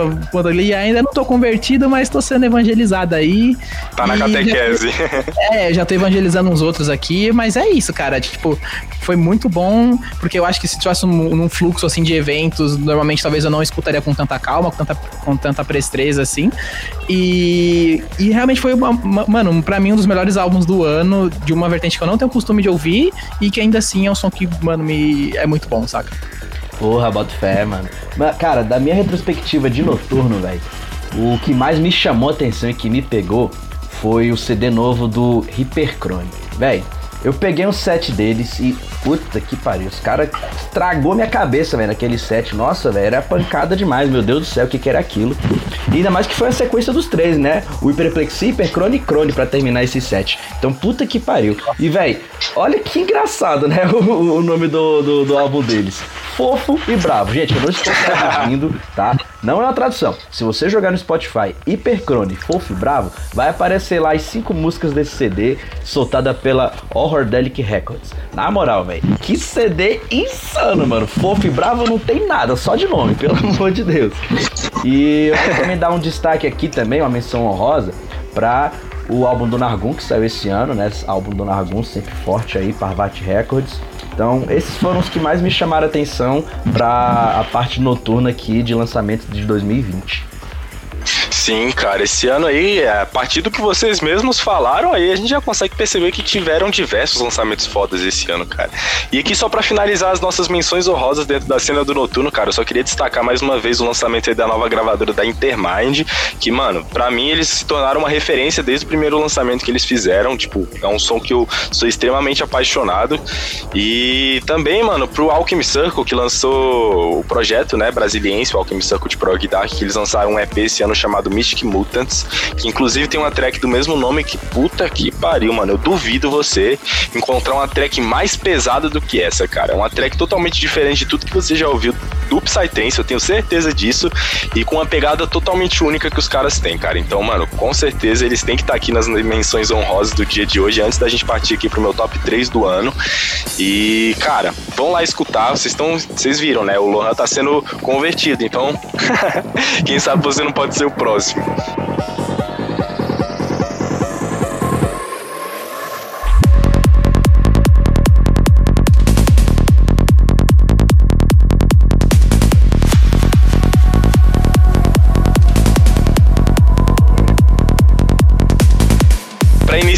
[SPEAKER 4] e ainda não tô convertido, mas tô sendo evangelizado aí.
[SPEAKER 2] Tá na catequese.
[SPEAKER 4] Já, é, já tô evangelizando uns outros aqui, mas é isso, cara. Tipo, foi muito bom, porque eu acho que se tivesse um, num fluxo assim de eventos, normalmente talvez eu não escutaria com tanta calma, com tanta, com tanta prestreza assim. E, e realmente foi, uma, uma, mano, pra mim um dos melhores álbuns do ano, de uma vertente que eu não tenho costume de ouvir e que ainda assim é um som que, mano, me é muito bom, saca?
[SPEAKER 3] Porra, bota fé, mano. Mas, cara, da minha retrospectiva de noturno, velho, o que mais me chamou a atenção e que me pegou foi o CD novo do Hyperchrome. Velho, eu peguei um set deles e. Puta que pariu. Os caras estragou minha cabeça, velho, naquele set. Nossa, velho, era pancada demais. Meu Deus do céu, o que, que era aquilo? E ainda mais que foi a sequência dos três, né? O Hiperplexia, Hipercrone e Crone pra terminar esse set. Então, puta que pariu. E, velho, olha que engraçado, né? O, o nome do, do, do álbum deles fofo e bravo. Gente, eu não estou tá? Não é uma tradução. Se você jogar no Spotify Hipercrone Fofo e Bravo, vai aparecer lá as cinco músicas desse CD soltada pela Horrordelic Records. Na moral, velho, que CD insano, mano. Fofo e Bravo não tem nada, só de nome, pelo amor de Deus. E eu vou também dar um destaque aqui também, uma menção honrosa, pra o álbum do Nargun que saiu esse ano, né? Esse álbum do Nargun sempre forte aí, Parvati Records. Então, esses foram os que mais me chamaram a atenção para a parte noturna aqui de lançamento de 2020.
[SPEAKER 2] Sim, cara, esse ano aí, a partir do que vocês mesmos falaram aí, a gente já consegue perceber que tiveram diversos lançamentos fodas esse ano, cara. E aqui só para finalizar as nossas menções honrosas dentro da cena do noturno, cara, eu só queria destacar mais uma vez o lançamento aí da nova gravadora da Intermind, que, mano, para mim eles se tornaram uma referência desde o primeiro lançamento que eles fizeram, tipo, é um som que eu sou extremamente apaixonado. E também, mano, pro Alchemy Circle, que lançou o projeto, né, brasiliense, o Alchemy Circle de Prog Dark, que eles lançaram um EP esse ano chamado Mystic Mutants, que inclusive tem uma track do mesmo nome que puta que pariu, mano. Eu duvido você encontrar uma track mais pesada do que essa, cara. É uma track totalmente diferente de tudo que você já ouviu do Psytrance, eu tenho certeza disso, e com uma pegada totalmente única que os caras têm, cara. Então, mano, com certeza eles têm que estar tá aqui nas menções honrosas do dia de hoje, antes da gente partir aqui pro meu top 3 do ano. E, cara, vão lá escutar, vocês estão, vocês viram, né? O Lohan tá sendo convertido, então quem sabe você não pode ser o próximo próximo.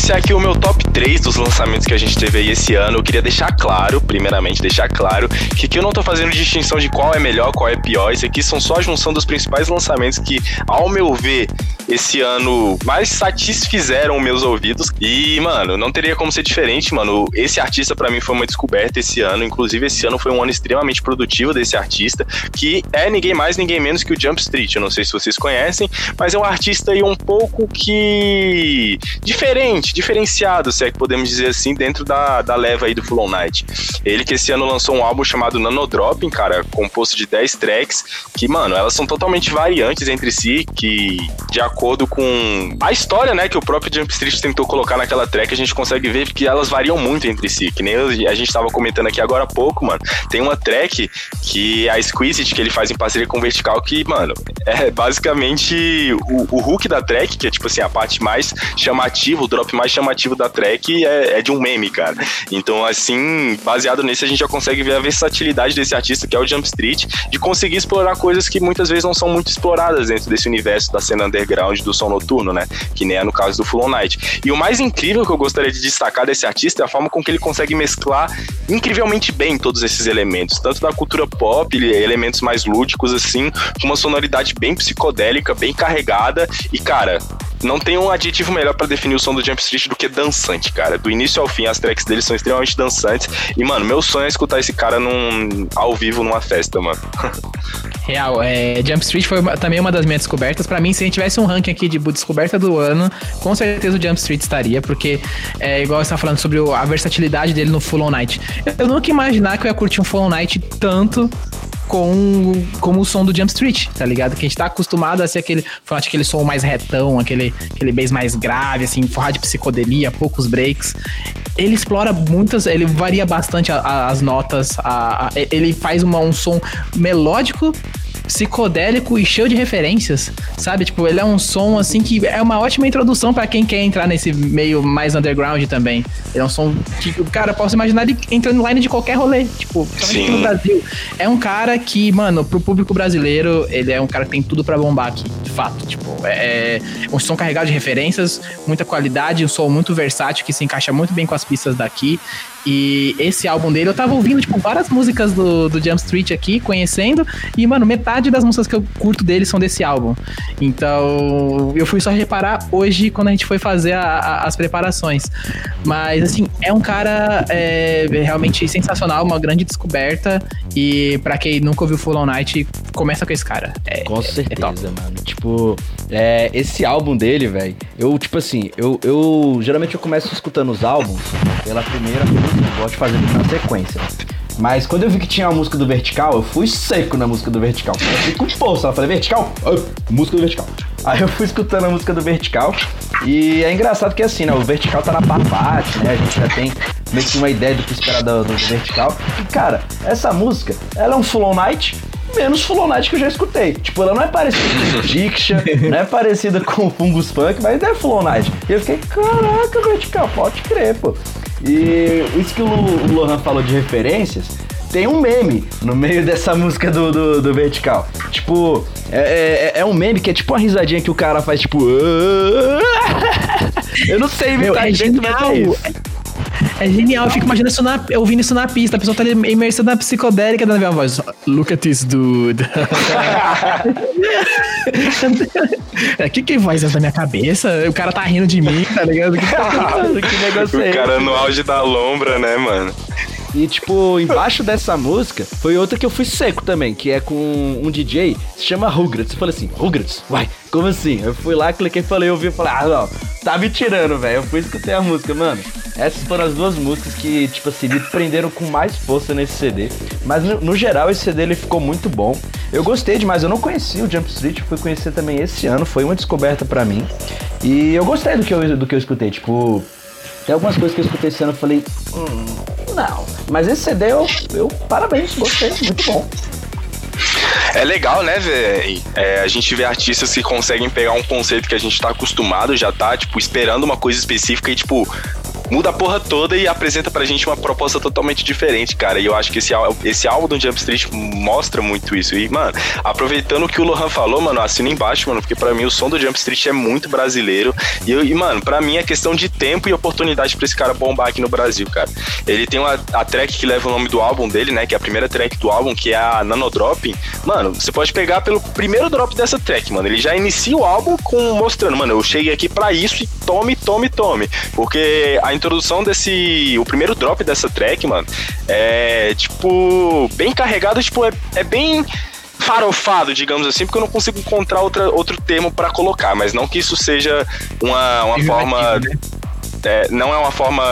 [SPEAKER 2] Iniciar aqui o meu top 3 dos lançamentos que a gente teve aí esse ano, eu queria deixar claro, primeiramente, deixar claro que aqui eu não tô fazendo distinção de qual é melhor, qual é pior. Isso aqui são só a junção dos principais lançamentos que, ao meu ver, esse ano mais satisfizeram meus ouvidos. E, mano, não teria como ser diferente, mano. Esse artista para mim foi uma descoberta esse ano. Inclusive, esse ano foi um ano extremamente produtivo desse artista, que é ninguém mais, ninguém menos que o Jump Street. Eu não sei se vocês conhecem, mas é um artista aí um pouco que diferente, diferenciado, se é que podemos dizer assim, dentro da, da leva aí do Full Night. Ele que esse ano lançou um álbum chamado Nanodropping, cara, composto de 10 tracks, que, mano, elas são totalmente variantes entre si, que de acordo com a história, né, que o próprio Jump Street tentou colocar naquela track, a gente consegue ver que elas variam muito entre si, que nem a gente tava comentando aqui agora há pouco, mano. Tem uma track que a Squeezed, que ele faz em parceria com o Vertical, que, mano, é basicamente o, o hook da track, que é tipo assim, a parte mais chamativa, o drop mais chamativo da track é, é de um meme, cara. Então, assim, baseado nisso, a gente já consegue ver a versatilidade desse artista, que é o Jump Street, de conseguir explorar coisas que muitas vezes não são muito exploradas dentro desse universo da cena underground underground do som noturno, né? Que nem é no caso do Full On Night. E o mais incrível que eu gostaria de destacar desse artista é a forma com que ele consegue mesclar incrivelmente bem todos esses elementos, tanto da cultura pop, elementos mais lúdicos assim, com uma sonoridade bem psicodélica, bem carregada e cara, não tem um adjetivo melhor para definir o som do Jump Street do que dançante, cara. Do início ao fim, as tracks dele são extremamente dançantes. E, mano, meu sonho é escutar esse cara num, ao vivo numa festa, mano.
[SPEAKER 4] Real, é, Jump Street foi também uma das minhas descobertas. Para mim, se a gente tivesse um ranking aqui de descoberta do ano, com certeza o Jump Street estaria, porque é igual você tá falando sobre a versatilidade dele no Full On Night. Eu nunca ia imaginar que eu ia curtir um Full On Night tanto com, com o som do Jump Street, tá ligado? Que a gente tá acostumado a ser aquele, forte, aquele som mais retão, aquele, aquele bass mais grave, assim, forrado de psicodelia, poucos breaks. Ele explora muitas, ele varia bastante a, a, as notas, a, ele faz uma, um som melódico psicodélico e cheio de referências, sabe? Tipo, ele é um som assim que é uma ótima introdução para quem quer entrar nesse meio mais underground também. Ele é um som que, cara, posso imaginar ele entrando line de qualquer rolê, tipo, aqui no Brasil. É um cara que, mano, pro público brasileiro, ele é um cara que tem tudo para bombar aqui, de fato. Tipo, é, é um som carregado de referências, muita qualidade, um som muito versátil que se encaixa muito bem com as pistas daqui. E esse álbum dele, eu tava ouvindo, tipo, várias músicas do, do Jump Street aqui, conhecendo, e, mano, metade das músicas que eu curto dele são desse álbum. Então, eu fui só reparar hoje quando a gente foi fazer a, a, as preparações. Mas, assim, é um cara é, realmente sensacional, uma grande descoberta. E para quem nunca ouviu Full On Night, começa com esse cara.
[SPEAKER 3] É, com é, certeza, é mano. Tipo, é, esse álbum dele, velho, eu, tipo assim, eu, eu geralmente eu começo escutando os álbuns pela primeira eu gosto de fazer na sequência. Mas quando eu vi que tinha a música do Vertical, eu fui seco na música do Vertical. Eu fui com força. Eu falei, Vertical? Oh, música do Vertical. Aí eu fui escutando a música do Vertical. E é engraçado que assim, né? O Vertical tá na parte, né? A gente já tem meio que uma ideia do que esperar do, do Vertical. E cara, essa música, ela é um Full On Night menos Full On Night que eu já escutei. Tipo, ela não é parecida com Diction, não é parecida com Fungus Funk, mas é Full On Night. E eu fiquei, caraca, Vertical, pode crer, pô. E isso que o Lohan falou de referências, tem um meme no meio dessa música do, do, do Vertical. Tipo, é, é, é, um meme que é tipo uma risadinha que o cara faz, tipo. Eu não sei imitar
[SPEAKER 4] é direito, mas é isso. É genial, eu fico imaginando isso na, ouvindo isso na pista. A pessoa tá imersa na psicodélica da minha voz. Look at this dude. O que que faz isso na minha cabeça? O cara tá rindo de mim, tá ligado? Que,
[SPEAKER 2] que negócio é O cara no auge da lombra, né, mano?
[SPEAKER 3] E, tipo, embaixo dessa música foi outra que eu fui seco também, que é com um DJ, se chama Rugrats. Eu falei assim, Rugrats? Uai, como assim? Eu fui lá, cliquei, falei, ouvi falei, ah, não, tá me tirando, velho. Eu fui escutei a música, mano. Essas foram as duas músicas que, tipo assim, me prenderam com mais força nesse CD. Mas no, no, geral, esse CD ele ficou muito bom. Eu gostei demais, eu não conhecia o Jump Street, fui conhecer também esse ano, foi uma descoberta para mim. E eu gostei do que eu, do que eu escutei, tipo, tem algumas coisas que eu escutei esse ano e falei, hum, não. Mas esse CD eu, eu parabéns, gostei, muito bom.
[SPEAKER 2] É legal, né, velho? É, a gente vê artistas que conseguem pegar um conceito que a gente tá acostumado, já tá, tipo, esperando uma coisa específica e, tipo, muda a porra toda e apresenta pra gente uma proposta totalmente diferente, cara. E eu acho que esse, esse álbum do Jump Street mostra muito isso. E, mano, aproveitando o que o Lohan falou, mano, assina embaixo, mano, porque para mim o som do Jump Street é muito brasileiro. E, eu, e mano, para mim é questão de tempo e oportunidade para esse cara bombar aqui no Brasil, cara. Ele tem uma, a track que leva o nome do álbum dele, né? Que é a primeira track do álbum, que é a Nanodrop. Mano, você pode pegar pelo primeiro drop dessa track, mano. Ele já inicia o álbum com mostrando, mano, eu cheguei aqui para isso e tome, tome, tome. Porque a introdução desse. O primeiro drop dessa track, mano, é tipo. Bem carregado, tipo, é, é bem farofado, digamos assim, porque eu não consigo encontrar outra, outro termo para colocar, mas não que isso seja uma, uma forma. Né? É, não é uma forma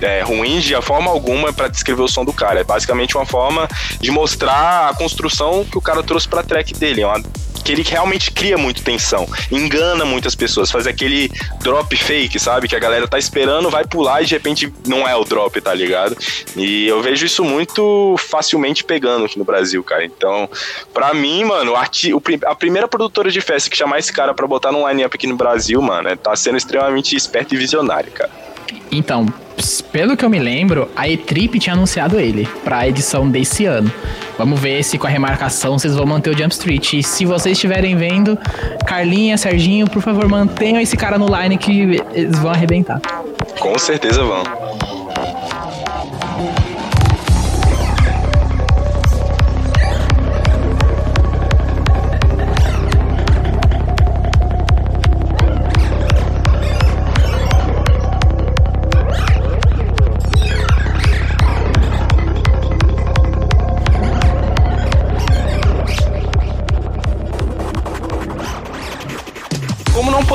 [SPEAKER 2] é, ruim de forma alguma para descrever o som do cara. É basicamente uma forma de mostrar a construção que o cara trouxe pra track dele. É uma que ele realmente cria muito tensão, engana muitas pessoas, faz aquele drop fake, sabe? Que a galera tá esperando, vai pular e de repente não é o drop, tá ligado? E eu vejo isso muito facilmente pegando aqui no Brasil, cara. Então, pra mim, mano, a primeira produtora de festa que chamar esse cara pra botar num line-up aqui no Brasil, mano, é, tá sendo extremamente esperto e visionário, cara.
[SPEAKER 4] Então, pelo que eu me lembro, a E-Trip tinha anunciado ele para a edição desse ano. Vamos ver se com a remarcação vocês vão manter o Jump Street. E se vocês estiverem vendo, Carlinha, Serginho, por favor, mantenham esse cara no line que eles vão arrebentar.
[SPEAKER 2] Com certeza vão.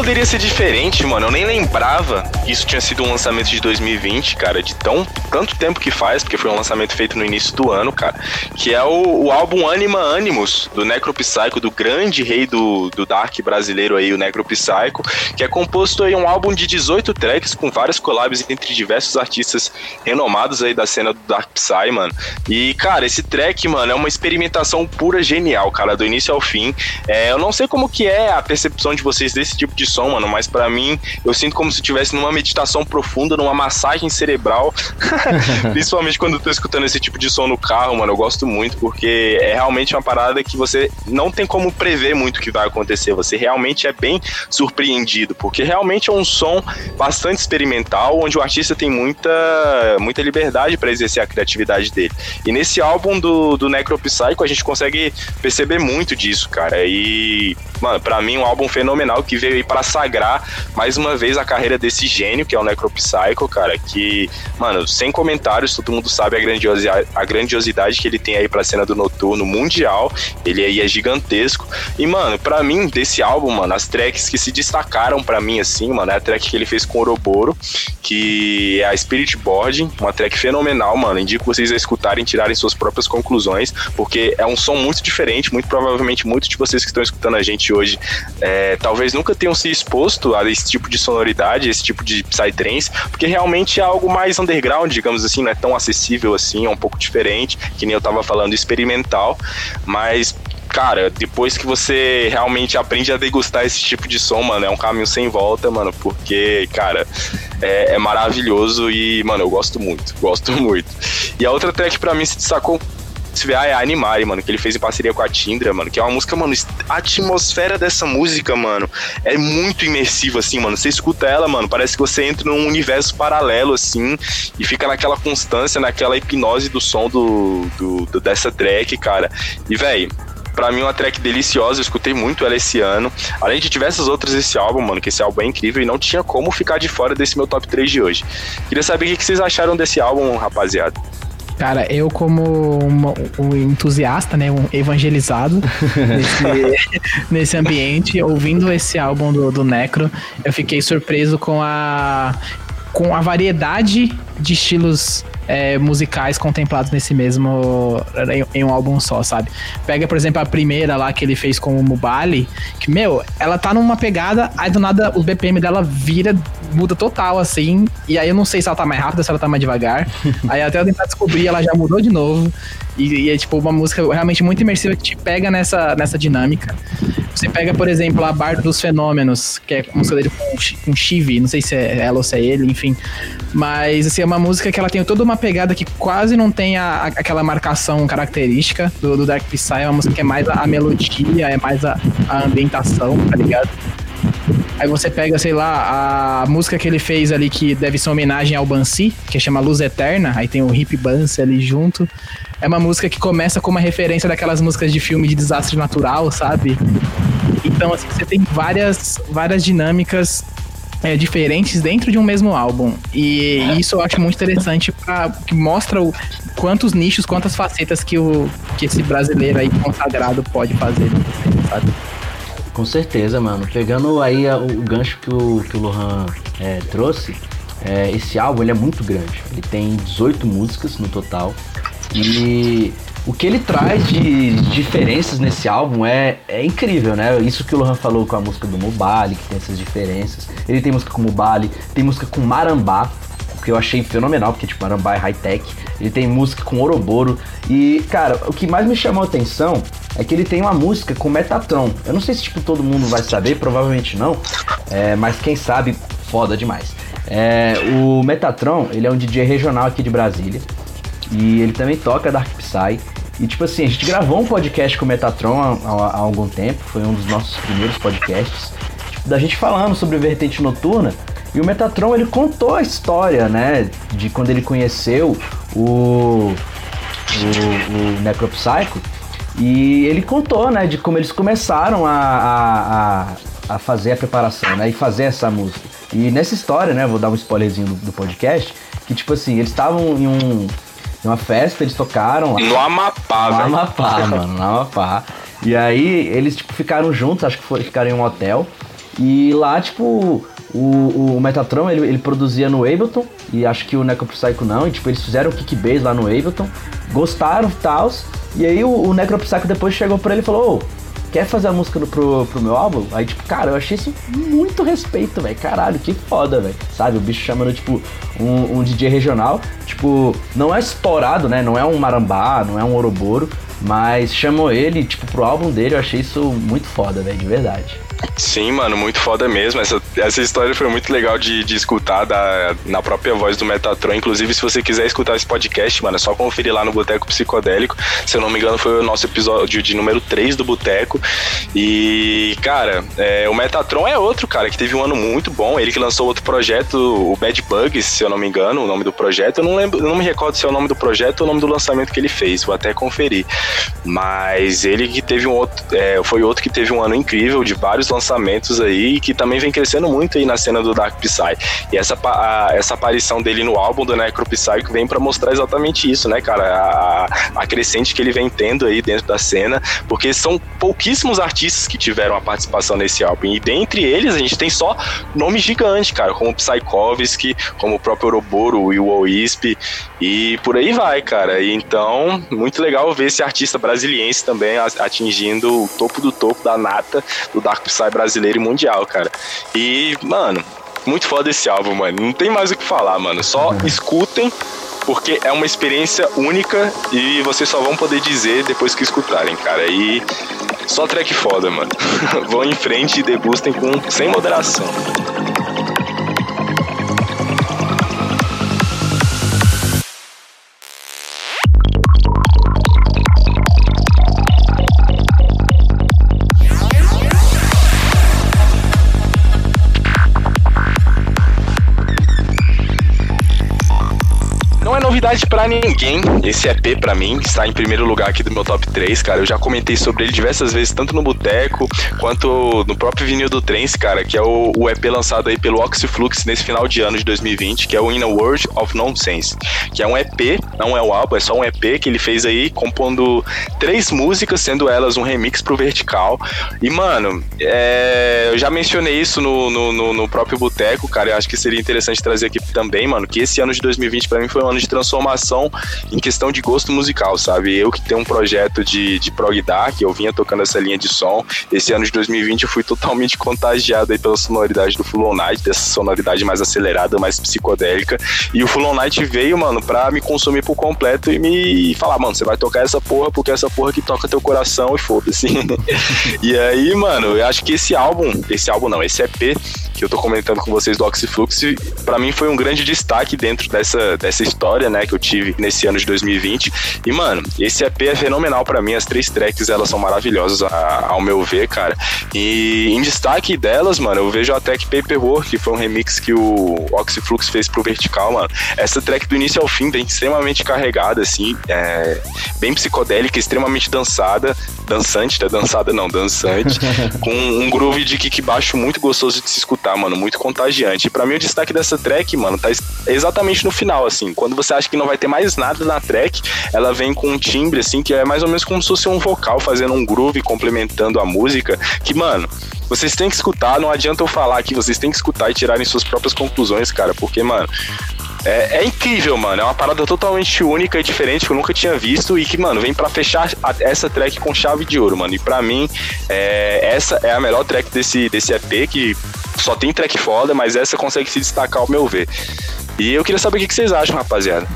[SPEAKER 2] Poderia ser diferente, mano. Eu nem lembrava que isso tinha sido um lançamento de 2020, cara, de tão tanto tempo que faz, porque foi um lançamento feito no início do ano, cara. Que é o, o álbum Anima Animus, do Necropsycho, do grande rei do, do Dark brasileiro aí, o Necropsycho, que é composto aí um álbum de 18 tracks com várias collabs entre diversos artistas renomados aí da cena do Dark Psy, mano. E, cara, esse track, mano, é uma experimentação pura genial, cara, do início ao fim. É, eu não sei como que é a percepção de vocês desse tipo de som, mano, mas para mim eu sinto como se estivesse numa meditação profunda, numa massagem cerebral. Principalmente quando eu tô escutando esse tipo de som no carro, mano, eu gosto muito porque é realmente uma parada que você não tem como prever muito o que vai acontecer. Você realmente é bem surpreendido, porque realmente é um som bastante experimental, onde o artista tem muita, muita liberdade para exercer a criatividade dele. E nesse álbum do, do Necropsycho a gente consegue perceber muito disso, cara. E, mano, pra mim, um álbum fenomenal que veio aí pra sagrar mais uma vez a carreira desse gênio, que é o Necropsycho, cara, que, mano, sem comentários, todo mundo sabe a grandiosidade, a grandiosidade que ele tem aí pra cena do noturno mundial. Ele aí é gigantesco. E, mano, pra mim, desse álbum, mano, as tracks que se destacaram pra mim, assim, mano, é a track que ele fez com o Oroboro, que é a Spirit Boarding, uma track fenomenal, mano. Indico vocês a escutarem tirarem suas próprias conclusões, porque é um som muito diferente, muito provavelmente muitos de vocês que estão escutando a gente hoje, é, talvez nunca tenham se exposto a esse tipo de sonoridade, esse tipo de psytrance, porque realmente é algo mais underground, digamos assim, não é tão acessível assim, é um pouco diferente, que nem eu tava falando, experimental, mas cara, depois que você realmente aprende a degustar esse tipo de som, mano, é um caminho sem volta, mano, porque, cara, é, é maravilhoso e, mano, eu gosto muito, gosto muito. E a outra track para mim se destacou se vê, ah, é a Animare, mano, que ele fez em parceria com a Tindra, mano, que é uma música, mano, a atmosfera dessa música, mano, é muito imersiva, assim, mano. Você escuta ela, mano, parece que você entra num universo paralelo, assim, e fica naquela constância, naquela hipnose do som do, do, do dessa track, cara. E, velho, Pra mim, uma track deliciosa, eu escutei muito ela esse ano. Além de diversas outras desse álbum, mano, que esse álbum é incrível e não tinha como ficar de fora desse meu top 3 de hoje. Queria saber o que vocês acharam desse álbum, rapaziada.
[SPEAKER 4] Cara, eu como um, um entusiasta, né, um evangelizado nesse, nesse ambiente, ouvindo esse álbum do, do Necro, eu fiquei surpreso com a com a variedade de estilos é, musicais contemplados nesse mesmo. Em, em, um álbum só, sabe? Pega, por exemplo, a primeira lá que ele fez com o Mubali, que, meu, ela tá numa pegada, aí do nada o BPM dela vira, muda total, assim, e aí eu não sei se ela tá mais rápida, se ela tá mais devagar. aí até eu tentar descobrir, ela já mudou de novo. E, e, é tipo uma música realmente muito imersiva que te pega nessa, nessa dinâmica. Você pega, por exemplo, a Bardo dos Fenômenos, que é a música dele com, com Chive, não sei se é ela ou se é ele, enfim. Mas assim, é uma música que ela tem toda uma pegada que quase não tem a, a, aquela marcação característica do, do Dark Psy, é uma música que é mais a, a melodia, é mais a, a ambientação, tá ligado? Aí você pega, sei lá, a música que ele fez ali que deve ser uma homenagem ao Bansi, que chama Luz Eterna, aí tem o Hip Bansi ali junto é uma música que começa com uma referência daquelas músicas de filme de desastre natural, sabe? Então, assim, você tem várias, várias dinâmicas é, diferentes dentro de um mesmo álbum. E isso eu acho muito interessante, pra, que mostra o, quantos nichos, quantas facetas que, o, que esse brasileiro aí consagrado pode fazer, sabe?
[SPEAKER 3] Com certeza, mano. Pegando aí o, gancho que o, que o Lohan é, trouxe, é, esse álbum ele é muito grande. Ele tem 18 músicas no total. E o que ele traz de diferenças nesse álbum é, é incrível, né? Isso que o Lohan falou com a música do Mubali, que tem essas diferenças. Ele tem música com Mubali, tem música com Marambá, que eu achei fenomenal, porque tipo, Marambá é high-tech. Ele tem música com Oroboro. E, cara, o que mais me chamou a atenção é que ele tem uma música com Metatron. Eu não sei se tipo, todo mundo vai saber, provavelmente não. É, mas quem sabe foda demais. É, o Metatron, ele é um DJ regional aqui de Brasília. E ele também toca Dark Psy. E tipo assim, a gente gravou um podcast com o Metatron há, há, há algum tempo, foi um dos nossos primeiros podcasts, tipo, da gente falando sobre vertente noturna. E o Metatron ele contou a história, né, de quando ele conheceu o, o, o Necropsycho. E ele contou, né, de como eles começaram a, a, a, fazer a preparação, né, e fazer essa música. E nessa história, né, vou dar um spoilerzinho do, do podcast, que tipo assim, eles estavam em um uma festa, eles tocaram lá.
[SPEAKER 2] No Amapá,
[SPEAKER 3] velho. No Amapá, mano, no Amapá. E aí eles, tipo, ficaram juntos, acho que foi, ficaram em um hotel. E lá, tipo, o, o Metatron, ele, ele produzia no Ableton, e acho que o Necropsycho não, e tipo, eles fizeram o kickbase lá no Ableton, gostaram e tal. E aí o, o Necropsycho depois chegou pra ele e falou, ô, quer fazer a música pro, pro meu álbum? Aí, tipo, cara, eu achei isso muito respeito, velho. Caralho, que foda, velho. Sabe? O bicho chamando, tipo, um, um DJ regional. Tipo, não é estourado, né? Não é um marambá, não é um oroboro. Mas chamou ele, tipo, pro álbum dele. Eu achei isso muito foda, velho, de verdade.
[SPEAKER 2] Sim, mano, muito foda mesmo. Essa, essa história foi muito legal de, de escutar da, na própria voz do Metatron. Inclusive, se você quiser escutar esse podcast, mano, é só conferir lá no Boteco Psicodélico. Se eu não me engano, foi o nosso episódio de número 3 do Boteco. E, cara, é, o Metatron é outro, cara, que teve um ano muito bom. Ele que lançou outro projeto, o Bad Bugs, se eu não me engano, o nome do projeto. Eu não lembro, eu não me recordo se é o nome do projeto ou o nome do lançamento que ele fez. Vou até conferir. Mas ele que teve um outro. É, foi outro que teve um ano incrível de vários lançamentos aí que também vem crescendo muito aí na cena do Dark Psy. E essa, a, essa aparição dele no álbum do Necro Psy vem para mostrar exatamente isso, né, cara? A, a crescente que ele vem tendo aí dentro da cena, porque são pouquíssimos artistas que tiveram a participação nesse álbum. E dentre eles a gente tem só nomes gigantes, cara, como Psychovsky, como o próprio Oroboro e o Wisp, e por aí vai, cara. E então, muito legal ver esse artista brasiliense também atingindo o topo do topo da nata do Dark Psy brasileiro e mundial, cara. E, mano, muito foda esse álbum, mano. Não tem mais o que falar, mano. Só uhum. escutem, porque é uma experiência única e vocês só vão poder dizer depois que escutarem, cara. E só track foda, mano. vão em frente e degustem com sem moderação. Novidade para ninguém. Esse EP para mim está em primeiro lugar aqui do meu top 3, cara. Eu já comentei sobre ele diversas vezes, tanto no Boteco quanto no próprio vinil do Trance, cara, que é o, o, EP lançado aí pelo Oxyflux nesse final de ano de 2020, que é o In a World of Nonsense, que é um EP, não é um álbum, é só um EP que ele fez aí compondo três músicas, sendo elas um remix pro Vertical. E, mano, é, eu já mencionei isso no, no, no, no próprio Boteco, cara. Eu acho que seria interessante trazer aqui também, mano, que esse ano de 2020 para mim foi um ano de transformação transformação em questão de gosto musical, sabe? Eu que tenho um projeto de, de prog dark, eu vinha tocando essa linha de som. Esse ano de 2020 eu fui totalmente contagiado aí pela sonoridade do Full On Night, dessa sonoridade mais acelerada, mais psicodélica. E o Full On Night veio, mano, pra me consumir por completo e me falar, mano, você vai tocar essa porra porque é essa porra que toca teu coração e foda-se. e aí, mano, eu acho que esse álbum, esse álbum não, esse EP que eu tô comentando com vocês do Oxyflux, para mim foi um grande destaque dentro dessa, dessa história, né, que eu tive nesse ano de 2020. E, mano, esse EP é fenomenal para mim, as três tracks, elas são maravilhosas a, ao meu ver, cara. E em destaque delas, mano, eu vejo a track Paperwork, que foi um remix que o Oxyflux fez pro Vertical, mano. Essa track do início ao fim vem extremamente carregada, assim, é, bem psicodélica, extremamente dançada, dançante, tá dançada não, dançante, com um groove de kick baixo muito gostoso de se escutar mano? Muito contagiante. E pra mim o destaque dessa track, mano, tá exatamente no final, assim. Quando você acha que não vai ter mais nada na track, ela vem com um timbre, assim, que é mais ou menos como se fosse um vocal fazendo um groove complementando a música. Que, mano, vocês têm que escutar, não adianta eu falar aqui, vocês têm que escutar e tirarem suas próprias conclusões, cara, porque, mano, é, é, incrível, mano. É uma parada totalmente única e diferente que eu nunca tinha visto e que, mano, vem para fechar a, essa track com chave de ouro, mano. E pra mim, é, essa é a melhor track desse, desse EP, que só tem track foda, mas essa consegue se destacar ao meu ver. E eu queria saber o que vocês acham, rapaziada.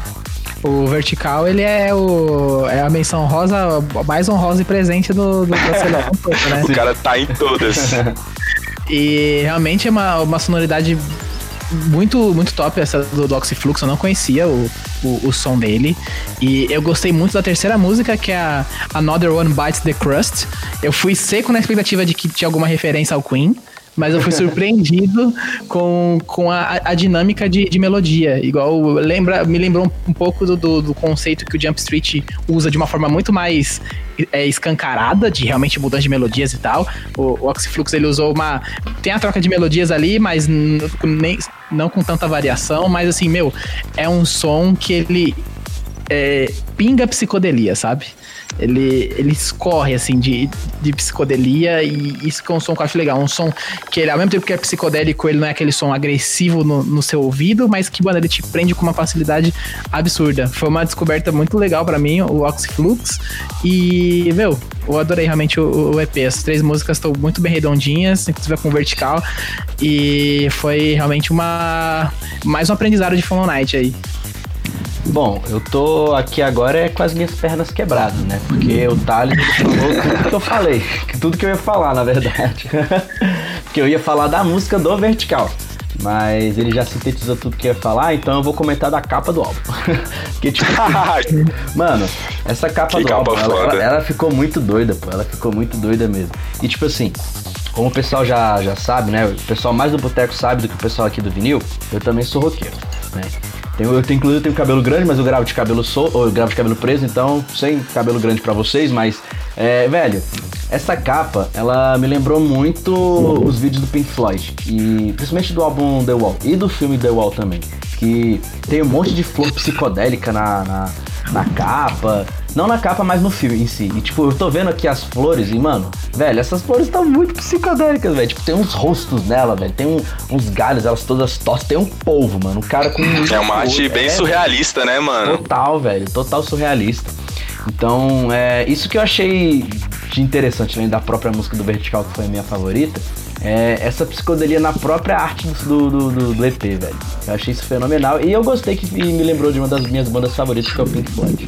[SPEAKER 4] O vertical, ele é o é a menção rosa mais honrosa e presente do, do,
[SPEAKER 2] né? O cara tá em todas.
[SPEAKER 4] e realmente é uma, uma sonoridade muito, muito top essa do, do Oxyflux, eu não conhecia o, o, o, som dele. E eu gostei muito da terceira música, que é a Another One Bites the Crust. Eu fui seco na expectativa de que tinha alguma referência ao Queen mas eu fui surpreendido com, com a, a dinâmica de, de, melodia. Igual lembra, me lembrou um pouco do, do, do, conceito que o Jump Street usa de uma forma muito mais é, escancarada, de realmente mudança de melodias e tal. O, o Oxyflux ele usou uma. Tem a troca de melodias ali, mas nem, não com tanta variação. Mas assim, meu, é um som que ele é, pinga psicodelia, sabe? Ele, ele escorre, assim, de, de psicodelia e isso é um som que eu acho legal. Um som que ele, ao mesmo tempo que é psicodélico, ele não é aquele som agressivo no, no seu ouvido, mas que, mano, ele te prende com uma facilidade absurda. Foi uma descoberta muito legal para mim, o Oxyflux. E, meu, eu adorei realmente o, o EP. As três músicas estão muito bem redondinhas, inclusive com vertical. E foi realmente uma mais um aprendizado de Fall Night aí.
[SPEAKER 3] Bom, eu tô aqui agora é com as minhas pernas quebradas, né? Porque o Thales falou tudo que eu falei. Tudo que eu ia falar, na verdade. Porque eu ia falar da música do Vertical. Mas ele já sintetizou tudo que ia falar, então eu vou comentar da capa do álbum. Porque, tipo, mano, essa capa que do capa álbum, ela, ela, ela, ficou muito doida, pô. Ela ficou muito doida mesmo. E, tipo assim, como o pessoal já, já sabe, né? O pessoal mais do boteco sabe do que o pessoal aqui do vinil, eu também sou roqueiro, né? Tenho, eu tenho, inclusive tenho cabelo grande, mas eu gravo de cabelo sol, eu gravo de cabelo preso, então sem cabelo grande para vocês, mas é, velho, essa capa, ela me lembrou muito os vídeos do Pink Floyd, e principalmente do álbum The Wall e do filme The Wall também, que tem um monte de flor psicodélica na, na, na capa, não na capa, mas no filme em si. E tipo, eu tô vendo aqui as flores e, mano, velho, essas flores estão muito psicodélicas, velho. Tipo, tem uns rostos nela, velho. Tem um, uns galhos, elas todas tostas. Tem um polvo, mano. Um cara com.
[SPEAKER 2] É uma arte bem é, surrealista, né, mano?
[SPEAKER 3] Total, velho. Total surrealista. Então, é isso que eu achei de interessante, além da própria música do Vertical, que foi a minha favorita é, essa psicodelia na própria arte do, do, do, do, EP, velho. Eu achei isso fenomenal. E eu gostei que me lembrou de uma das minhas bandas favoritas, que é o Pink Floyd.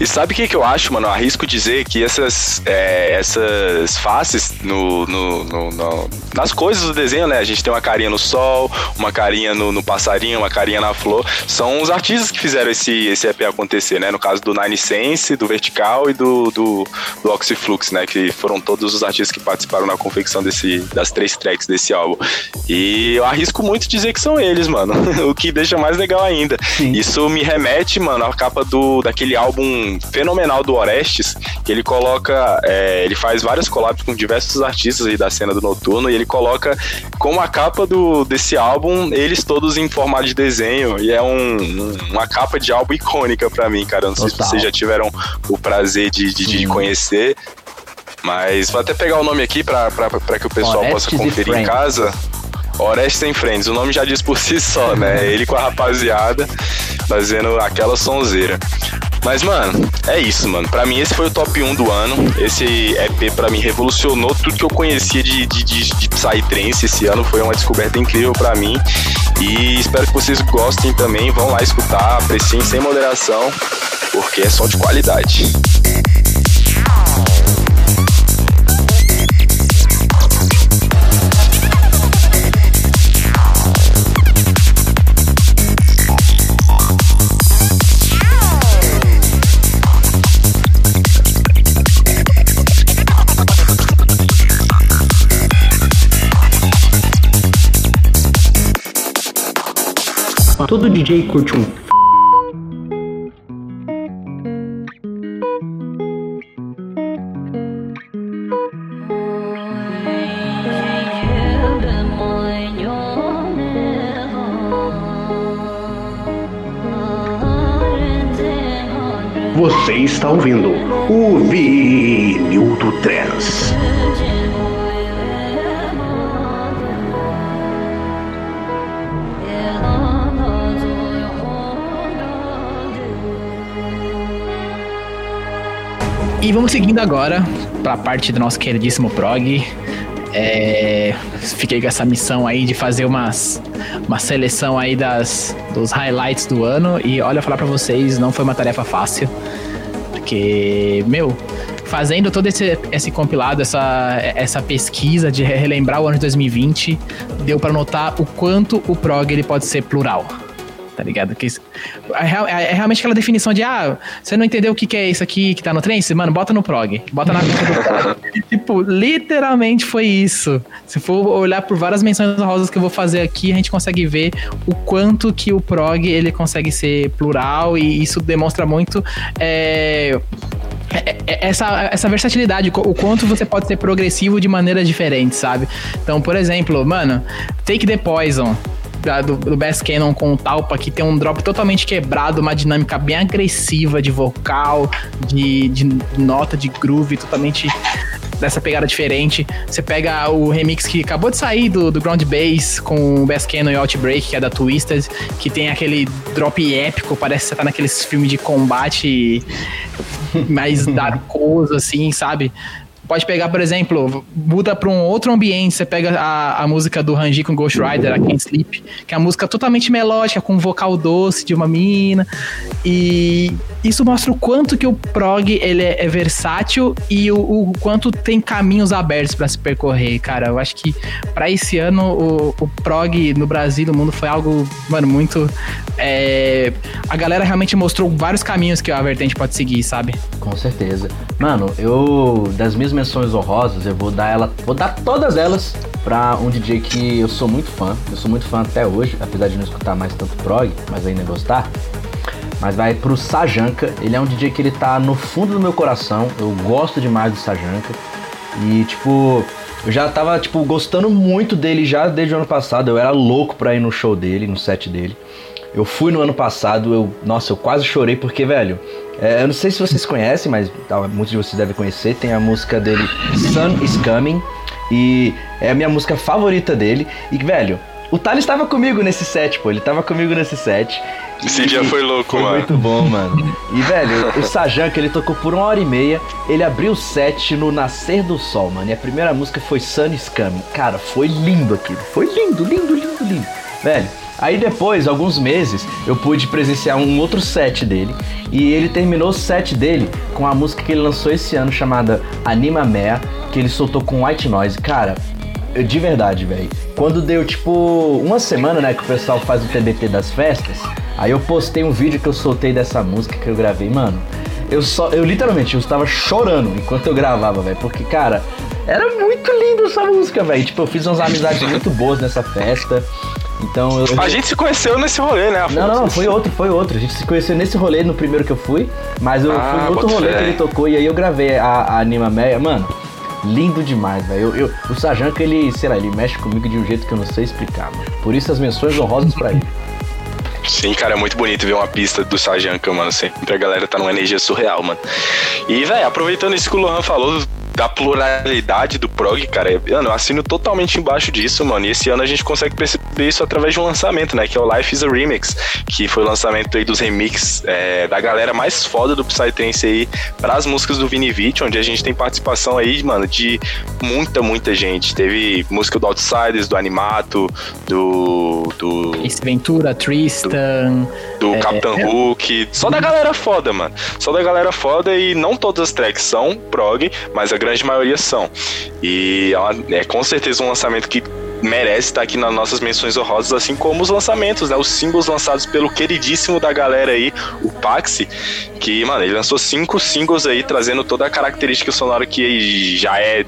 [SPEAKER 2] E sabe o que, que eu acho, mano? Eu arrisco dizer que essas, é, essas faces no, no, no, no, nas coisas do desenho, né? A gente tem uma carinha no sol, uma carinha no, passarinho, uma carinha na flor. São os artistas que fizeram esse, esse EP acontecer, né? No caso do Nine Sense, do Vertical e do, do, do Oxyflux, né? Que foram todos os artistas que participaram na confecção desse, das três tracks desse álbum. E eu arrisco muito dizer que são eles, mano. o que deixa mais legal ainda. Sim. Isso me remete, mano, à capa do, daquele álbum fenomenal do Orestes, que ele coloca. É, ele faz várias collabs com diversos artistas aí da cena do noturno e ele coloca como a capa do, desse álbum, eles todos em formato de desenho. E é um, uma capa de álbum icônica para mim, cara. Não Total. sei se vocês já tiveram o prazer de, de, de conhecer. Mas vou até pegar o nome aqui para que o pessoal Orestes possa conferir em casa. Orestes sem Friends, o nome já diz por si só, né? Ele com a rapaziada fazendo aquela sonzeira. Mas, mano, é isso, mano. Pra mim, esse foi o top 1 do ano. Esse EP, pra mim, revolucionou tudo que eu conhecia de, de, de, de Psytrance esse ano. Foi uma descoberta incrível pra mim. E espero que vocês gostem também. Vão lá escutar, apreciem sem moderação, porque é só de qualidade.
[SPEAKER 3] Todo DJ curte um
[SPEAKER 5] Você está ouvindo o Vinil do Trans.
[SPEAKER 4] E vamos seguindo agora para a parte do nosso queridíssimo prog. É, fiquei com essa missão aí de fazer umas, uma seleção aí das, dos highlights do ano. E olha, falar para vocês, não foi uma tarefa fácil. Porque, meu, fazendo todo esse, esse compilado, essa, essa pesquisa de relembrar o ano de 2020, deu para notar o quanto o prog ele pode ser plural tá ligado? Que é, é, é, realmente aquela definição de, ah, você não entendeu o que, que é isso aqui que tá no trem? Mano, bota no prog. Bota na tipo, literalmente foi isso. Se for olhar por várias menções rosas que eu vou fazer aqui, a gente consegue ver o quanto que o prog ele consegue ser plural e isso demonstra muito é, essa, essa versatilidade, o quanto você pode ser progressivo de maneira diferente, sabe? Então, por exemplo, mano, Take the Poison da, do, do Bass Cannon com o Talpa, que tem um drop totalmente quebrado, uma dinâmica bem agressiva de vocal, de, de nota, de groove, totalmente dessa pegada diferente. Você pega o remix que acabou de sair do, do Ground Bass com o Bass Cannon e Outbreak, que é da Twisted, que tem aquele drop épico, parece que você tá naqueles filmes de combate mais darkoso, assim, sabe? Pode pegar, por exemplo, muda para um outro ambiente. Você pega a, a música do Ranji com Ghost Rider, a Can't Sleep, que é uma música totalmente melódica, com vocal doce de uma mina. E isso mostra o quanto que o prog ele é, é versátil e o, o, quanto tem caminhos abertos para se percorrer, cara. Eu acho que para esse ano o, o, prog no Brasil, no mundo, foi algo, mano, muito. É... A galera realmente mostrou vários caminhos que a vertente pode seguir, sabe?
[SPEAKER 3] Com certeza. Mano, eu das minhas menções honrosas, eu vou dar ela, vou dar todas elas pra um DJ que eu sou muito fã. Eu sou muito fã até hoje, apesar de não escutar mais tanto prog, mas ainda gostar. Mas vai pro Sajanka. Ele é um DJ que ele tá no fundo do meu coração. Eu gosto demais do Sajanka. E tipo, eu já tava tipo gostando muito dele já desde o ano passado. Eu era louco pra ir no show dele, no set dele. Eu fui no ano passado, eu, nossa, eu quase chorei porque, velho, é, eu não sei se vocês conhecem, mas muitos de vocês devem conhecer. Tem a música dele, Sun is Coming, e é a minha música favorita dele. E, velho, o Thales estava comigo nesse set, pô, ele estava comigo nesse set.
[SPEAKER 2] Esse dia foi louco,
[SPEAKER 3] foi
[SPEAKER 2] mano.
[SPEAKER 3] Muito bom, mano. E, velho, o Sajan, que ele tocou por uma hora e meia, ele abriu o set no Nascer do Sol, mano. E a primeira música foi Sun is Coming. Cara, foi lindo aquilo. Foi lindo, lindo, lindo, lindo. Velho, Aí depois, alguns meses, eu pude presenciar um outro set dele. E ele terminou o set dele com a música que ele lançou esse ano chamada Anima Mea, que ele soltou com White Noise. Cara, de verdade, velho. Quando deu tipo uma semana, né, que o pessoal faz o TBT das festas, aí eu postei um vídeo que eu soltei dessa música que eu gravei, mano. Eu só, eu literalmente, eu estava chorando enquanto eu gravava, velho, porque cara, era muito lindo essa música, velho. Tipo, eu fiz umas amizades muito boas nessa festa. Então eu...
[SPEAKER 2] A gente se conheceu nesse rolê, né?
[SPEAKER 3] Afonso? Não, não, foi outro, foi outro. A gente se conheceu nesse rolê, no primeiro que eu fui, mas eu ah, fui no outro rolê fé. que ele tocou e aí eu gravei a, a Anima Meia. Mano, lindo demais, velho. Eu, eu, o Sajanka, ele, sei lá, ele mexe comigo de um jeito que eu não sei explicar, mano. Por isso as menções honrosas pra ele.
[SPEAKER 2] Sim, cara, é muito bonito ver uma pista do Sajanka, mano. Sempre a galera tá numa energia surreal, mano. E, velho, aproveitando isso que o Lohan falou da pluralidade do prog, cara, mano, eu assino totalmente embaixo disso, mano. E esse ano a gente consegue perceber isso através de um lançamento, né? Que é o Life is a Remix, que foi o lançamento aí dos remix é, da galera mais foda do Psytrance aí para as músicas do Vinivit, onde a gente tem participação aí, mano, de muita, muita gente. Teve música do Outsiders, do Animato, do. do
[SPEAKER 4] Ace Ventura, Tristan.
[SPEAKER 2] Do, do é, Captain é... Hook. Só da galera foda, mano. Só da galera foda e não todas as tracks são prog, mas a grande maioria são. E é com certeza um lançamento que merece estar aqui nas nossas menções honrosas, assim como os lançamentos, né? Os singles lançados pelo queridíssimo da galera aí, o Paxi, que, mano, ele lançou cinco singles aí, trazendo toda a característica sonora que já é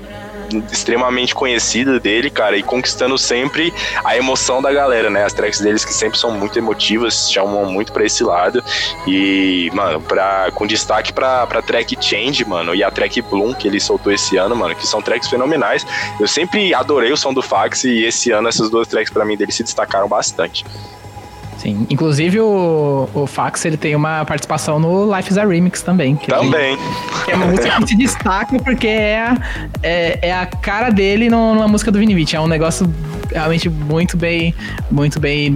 [SPEAKER 2] extremamente conhecida dele, cara, e conquistando sempre a emoção da galera, né? As tracks deles que sempre são muito emotivas, chamam muito para esse lado. E, mano, pra, com destaque pra, pra track Change, mano, e a track Bloom que ele soltou esse ano, mano, que são tracks fenomenais. Eu sempre adorei o som do Fax e esse ano essas duas tracks para mim dele se destacaram bastante.
[SPEAKER 4] Sim, inclusive o, o Fax ele tem uma participação no Life is a Remix também.
[SPEAKER 2] também.
[SPEAKER 4] Ele, que é uma música que se destaca porque é, é, é a cara dele numa música do Vinivit. É um negócio realmente muito bem, muito bem,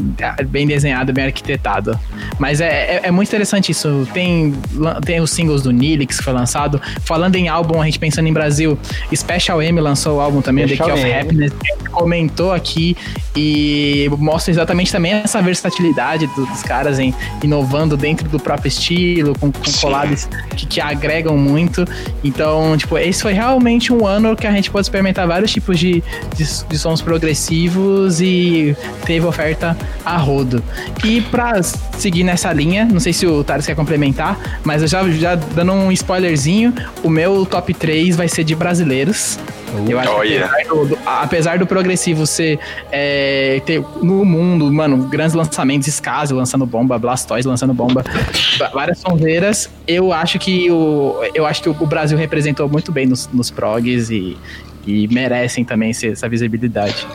[SPEAKER 4] bem desenhado, bem arquitetado. Mas é, é, é muito interessante isso. Tem, tem os singles do Nilix que foi lançado. Falando em álbum, a gente pensando em Brasil, Special M lançou o álbum também, Special The Key of Happiness, comentou aqui e mostra exatamente também essa versatilidade dos caras em inovando dentro do próprio estilo, com, com collabs que, que agregam muito. Então, tipo, esse foi realmente um ano que a gente pode experimentar vários tipos de, de, de sons progressivos e teve oferta a rodo. E pra seguir nessa linha, não sei se o Taros quer complementar, mas eu já, já dando um spoilerzinho, o meu top 3 vai ser de brasileiros. Eu acho oh, que apesar, do, apesar do progressivo ser é, ter no mundo, mano, grandes lançamentos, Skazi lançando bomba, Blastoise lançando bomba, várias sonzeiras, eu acho que o eu acho que o Brasil representou muito bem nos, nos progs e, e merecem também essa visibilidade.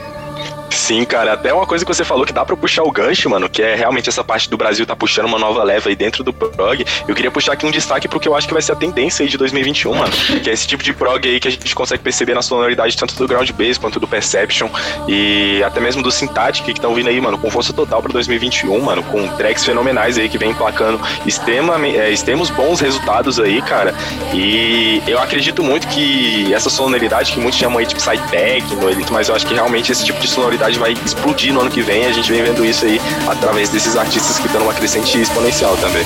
[SPEAKER 2] Sim, cara, até uma coisa que você falou que dá pra puxar o gancho, mano, que é realmente essa parte do Brasil tá puxando uma nova leva aí dentro do prog. Eu queria puxar aqui um destaque porque eu acho que vai ser a tendência aí de 2021, mano, que é esse tipo de prog aí que a gente consegue perceber na sonoridade tanto do ground bass quanto do perception e até mesmo do syntactic que estão vindo aí, mano, com força total pra 2021, mano, com tracks fenomenais aí que vem emplacando extrema, é, extremos bons resultados aí, cara. E eu acredito muito que essa sonoridade que muitos chamam aí de psy-techno, mas eu acho que realmente esse tipo de sonoridade vai explodir no ano que vem. A gente vem vendo isso aí através desses artistas que estão numa crescente exponencial também.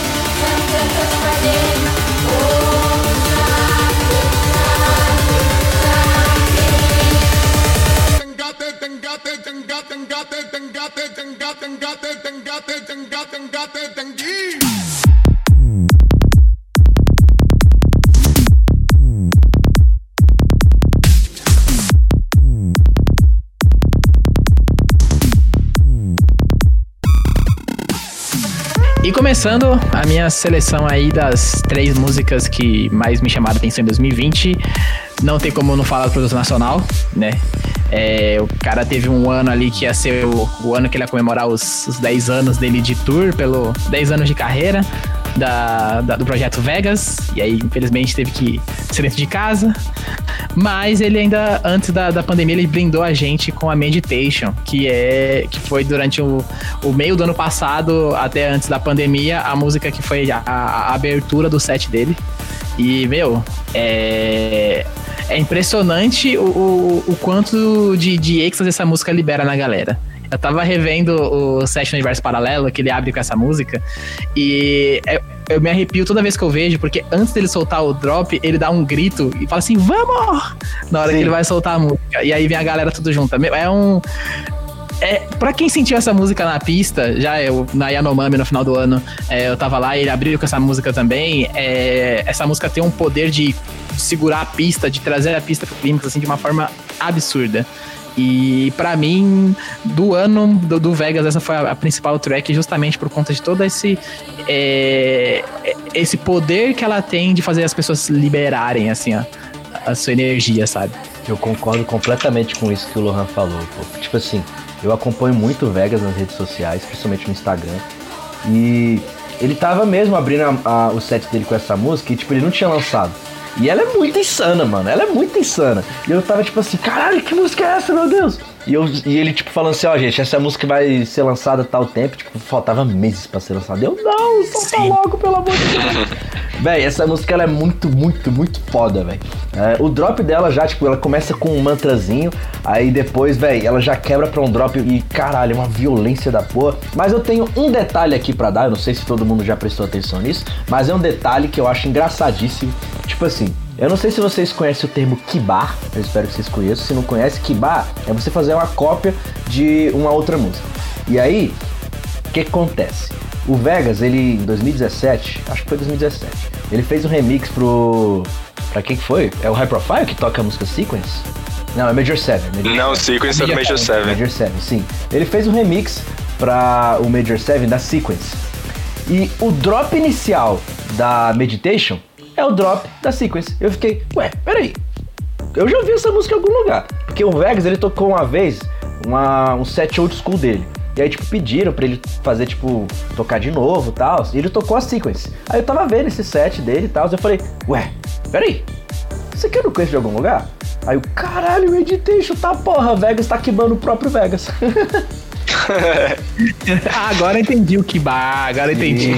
[SPEAKER 4] Começando a minha seleção aí das três músicas que mais me chamaram a atenção em 2020. Não tem como não falar do produto nacional, né? É, o cara teve um ano ali que ia ser o, o ano que ele ia comemorar os, os 10 anos dele de tour, pelo 10 anos de carreira da, da, do projeto Vegas. E aí, infelizmente, teve que ser dentro de casa. Mas ele ainda, antes da, da pandemia, ele brindou a gente com a Meditation, que é que foi durante o, o meio do ano passado, até antes da pandemia, a música que foi a, a abertura do set dele. E, meu, é, é impressionante o, o, o quanto de, de êxtase essa música libera na galera. Eu tava revendo o Session Universo Paralelo, que ele abre com essa música, e é, eu me arrepio toda vez que eu vejo, porque antes dele soltar o drop, ele dá um grito e fala assim, vamos! Na hora Sim. que ele vai soltar a música. E aí vem a galera tudo junto. É um. É, pra quem sentiu essa música na pista, já eu, na Yanomami no final do ano, é, eu tava lá e ele abriu com essa música também. É, essa música tem um poder de segurar a pista, de trazer a pista pro clímax, assim, de uma forma absurda. E para mim, do ano do, do, Vegas, essa foi a, a, principal track, justamente por conta de todo esse é, esse poder que ela tem de fazer as pessoas liberarem assim a, a sua energia, sabe?
[SPEAKER 3] Eu concordo completamente com isso que o Lohan falou. Pô. Tipo assim, eu acompanho muito o Vegas nas redes sociais, principalmente no Instagram. E ele tava mesmo abrindo a, a, o set dele com essa música e tipo, ele não tinha lançado. E ela é muito insana, mano. Ela é muito insana. E eu tava tipo assim, caralho, que música é essa, meu Deus? E, eu, e ele, tipo, falando assim, ó, oh, gente, essa música vai ser lançada tal tempo. Tipo, faltava meses pra ser lançada. Eu, não, solta logo, pelo amor de Deus. véi, essa música, ela é muito, muito, muito foda, véi. É, o drop dela já, tipo, ela começa com um mantrazinho. Aí depois, véi, ela já quebra pra um drop e, caralho, é uma violência da porra. Mas eu tenho um detalhe aqui pra dar. Eu não sei se todo mundo já prestou atenção nisso. Mas é um detalhe que eu acho engraçadíssimo. Tipo assim, eu não sei se vocês conhecem o termo kibar, eu espero que vocês conheçam. Se não conhece, kibar é você fazer uma cópia de uma outra música. E aí, o que, acontece? O Vegas, ele em 2017, acho que foi 2017, ele fez um remix pro. Pra quem que foi? É o High Profile que toca a música Sequence? Não, é Major 7.
[SPEAKER 2] Major não, 7. Sequence é Major 7.
[SPEAKER 3] Major 7, sim. Ele fez um remix pra o Major 7 da Sequence. E o drop inicial da Meditation é o drop da sequence. Eu fiquei, ué, peraí. Eu já vi essa música em algum lugar. Porque o Vegas, ele tocou uma vez uma, um set old school dele. E aí, tipo, pediram pra ele fazer, tipo, tocar de novo e tal. E ele tocou a sequence. Aí eu tava vendo esse set dele e tal. Eu falei, ué, peraí. Isso aqui eu não conheço de algum lugar? Aí o caralho, Meditation, tá porra, Vegas tá queimando o próprio Vegas.
[SPEAKER 4] ah, agora entendi o que agora entendi.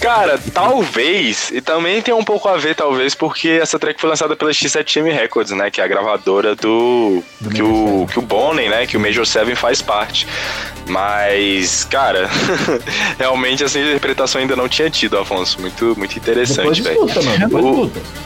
[SPEAKER 2] Cara, talvez, e também tem um pouco a ver, talvez, porque essa track foi lançada pela X7M Records, né? Que é a gravadora do. do que, o, que o Bonnie, né? Que o Major 7 faz parte. Mas, cara, realmente essa interpretação ainda não tinha tido, Afonso. Muito, muito interessante, velho.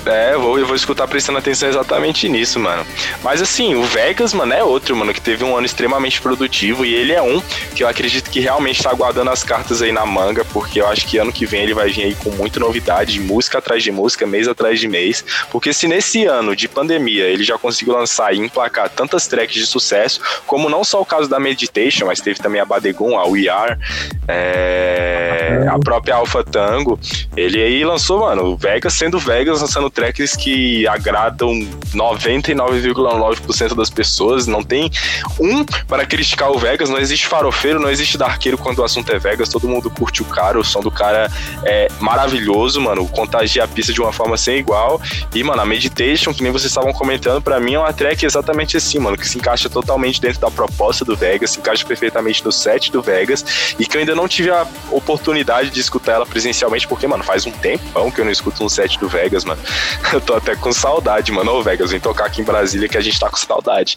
[SPEAKER 2] É, eu vou, eu vou escutar prestando atenção exatamente nisso, mano. Mas assim, o Vegas, mano, é outro, mano, que teve um ano extremamente produtivo e ele é um que eu acredito que realmente tá guardando as cartas aí na manga, porque eu acho que ano que vem ele vai vir aí com muita novidade, música atrás de música, mês atrás de mês. Porque se nesse ano de pandemia ele já conseguiu lançar e emplacar tantas tracks de sucesso, como não só o caso da Meditation, mas teve também a Badegun, a We Are, é, a própria Alpha Tango, ele aí lançou, mano, o Vegas sendo Vegas, lançando tracks que agradam 99,9% das pessoas. Não tem um para criticar o Vegas, não existe farofeiro, não existe darqueiro quando o assunto é Vegas, todo mundo curte o cara, o som do cara é maravilhoso, mano. Contagia a pista de uma forma sem igual. E, mano, a Meditation, que nem vocês estavam comentando, para mim é uma track exatamente assim, mano, que se encaixa totalmente dentro da proposta do Vegas, se encaixa perfeitamente no set do Vegas, e que eu ainda não tive a oportunidade de escutar ela presencialmente, porque, mano, faz um tempão que eu não escuto um set do Vegas, mano. Eu tô até com saudade, mano. Ô, Vegas, vem tocar aqui em Brasília que a gente tá com saudade.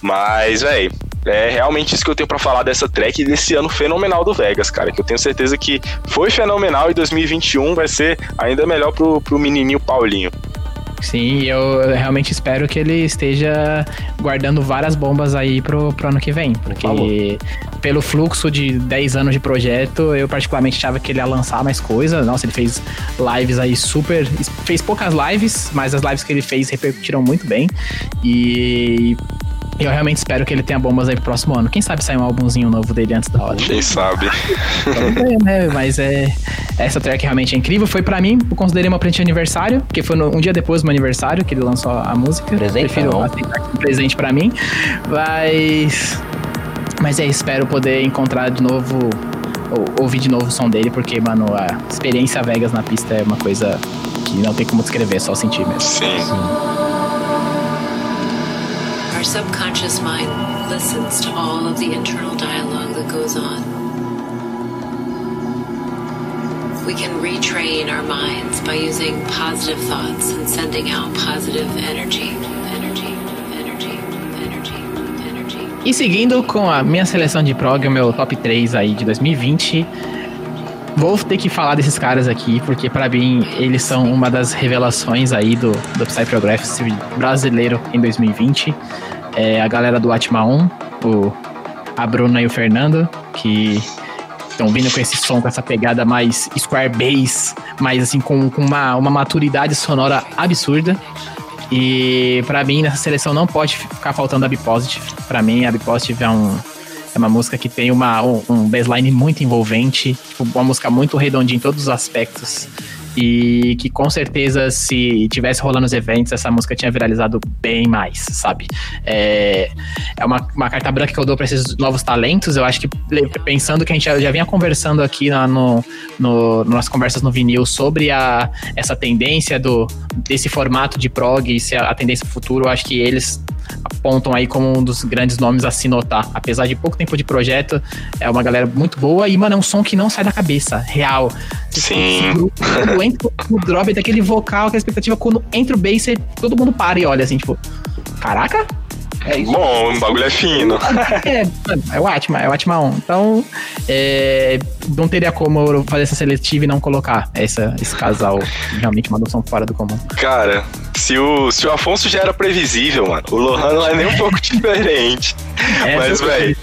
[SPEAKER 2] Mas, velho, é realmente isso que eu tenho para falar dessa track e desse ano fenomenal do Vegas, cara. Que eu tenho certeza que foi fenomenal e 2021 vai ser ainda melhor pro, pro menininho Paulinho.
[SPEAKER 4] Sim, eu realmente espero que ele esteja guardando várias bombas aí pro, pro ano que vem. Porque pelo fluxo de 10 anos de projeto, eu particularmente achava que ele ia lançar mais coisa. Nossa, ele fez lives aí super. Fez poucas lives, mas as lives que ele fez repercutiram muito bem. E eu realmente espero que ele tenha bombas aí pro próximo ano. Quem sabe sair um álbumzinho novo dele antes da hora.
[SPEAKER 2] Quem sabe.
[SPEAKER 4] É, né? Mas é. Essa track realmente é incrível. Foi pra mim, eu considerei uma presente de aniversário, porque foi no, um dia depois do meu aniversário que ele lançou a música.
[SPEAKER 3] Presente, Prefiro
[SPEAKER 4] um presente pra mim. Mas. Mas é, espero poder encontrar de novo. Ou, ouvir de novo o som dele, porque, mano, a experiência Vegas na pista é uma coisa que não tem como descrever, é só sentir mesmo.
[SPEAKER 2] Sim. Sim.
[SPEAKER 6] Our subconscious mind listens to all of the internal dialogue that goes on. We can retrain our minds by using positive thoughts and sending out positive energy.
[SPEAKER 4] E seguindo com a minha seleção de prog, o meu top 3 aí de 2020, Vou ter que falar desses caras aqui, porque para mim eles são uma das revelações aí do, do Psy Progressive brasileiro em 2020. É a galera do Atma 1, o, a Bruna e o Fernando, que estão vindo com esse som, com essa pegada mais square bass, mais assim, com, com uma, uma maturidade sonora absurda. E para mim, nessa seleção não pode ficar faltando a Be Positive. Pra mim, a Be Positive é um, é uma música que tem uma, um, um baseline muito envolvente, tipo, uma música muito redondinha em todos os aspectos. E que com certeza, se tivesse rolando os eventos, essa música tinha viralizado bem mais, sabe? É, é uma, uma carta branca que eu dou para esses novos talentos. Eu acho que, pensando que a gente já, já vinha conversando aqui na, no, no, nas conversas no vinil sobre a, essa tendência do, desse formato de prog e se a, a tendência futuro, eu acho que eles apontam aí como um dos grandes nomes a se notar. Apesar de pouco tempo de projeto, é uma galera muito boa e, mano, é um som que não sai da cabeça, real.
[SPEAKER 2] Sim.
[SPEAKER 4] Quando entra o drop daquele vocal, aquela expectativa, quando entra o bass, todo mundo para e olha assim, tipo, caraca,
[SPEAKER 2] é isso. Bom, o bagulho é fino.
[SPEAKER 4] É, é o Atma, é o Atma 1. Então, é, não teria como eu fazer essa seletiva e não colocar essa, esse casal realmente uma noção fora do comum.
[SPEAKER 2] Cara, se o, se o Afonso já era previsível, mano, o Lohan não é nem um pouco diferente. É, Mas, velho.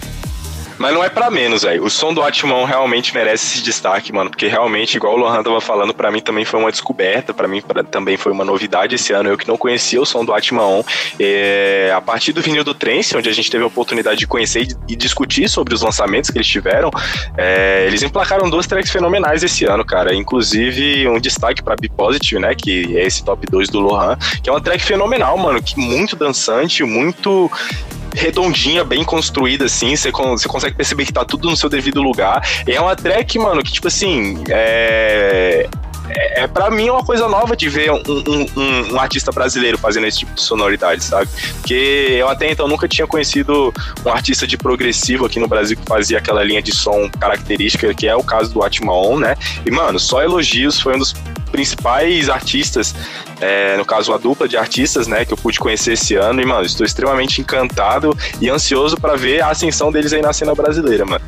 [SPEAKER 2] Mas não é para menos, velho. O som do Atmon realmente merece esse destaque, mano. Porque realmente, igual o Lohan tava falando, para mim também foi uma descoberta. para mim pra, também foi uma novidade esse ano. Eu que não conhecia o som do Atmon. É, a partir do vinil do Trance, onde a gente teve a oportunidade de conhecer e, e discutir sobre os lançamentos que eles tiveram, é, eles emplacaram duas tracks fenomenais esse ano, cara. Inclusive, um destaque pra Be Positive, né? Que é esse top 2 do Lohan. Que é uma track fenomenal, mano. Que muito dançante, muito redondinha, bem construída, assim. Você consegue perceber que tá tudo no seu devido lugar. E é uma track, mano, que, tipo assim, é é, é para mim é uma coisa nova de ver um, um, um, artista brasileiro fazendo esse tipo de sonoridade, sabe? Porque eu até então nunca tinha conhecido um artista de progressivo aqui no Brasil que fazia aquela linha de som característica, que é o caso do Atmaon, né? E, mano, só elogios, foi um dos principais artistas, é, no caso a dupla de artistas, né, que eu pude conhecer esse ano e, mano, estou extremamente encantado e ansioso para ver a ascensão deles aí na cena brasileira, mano.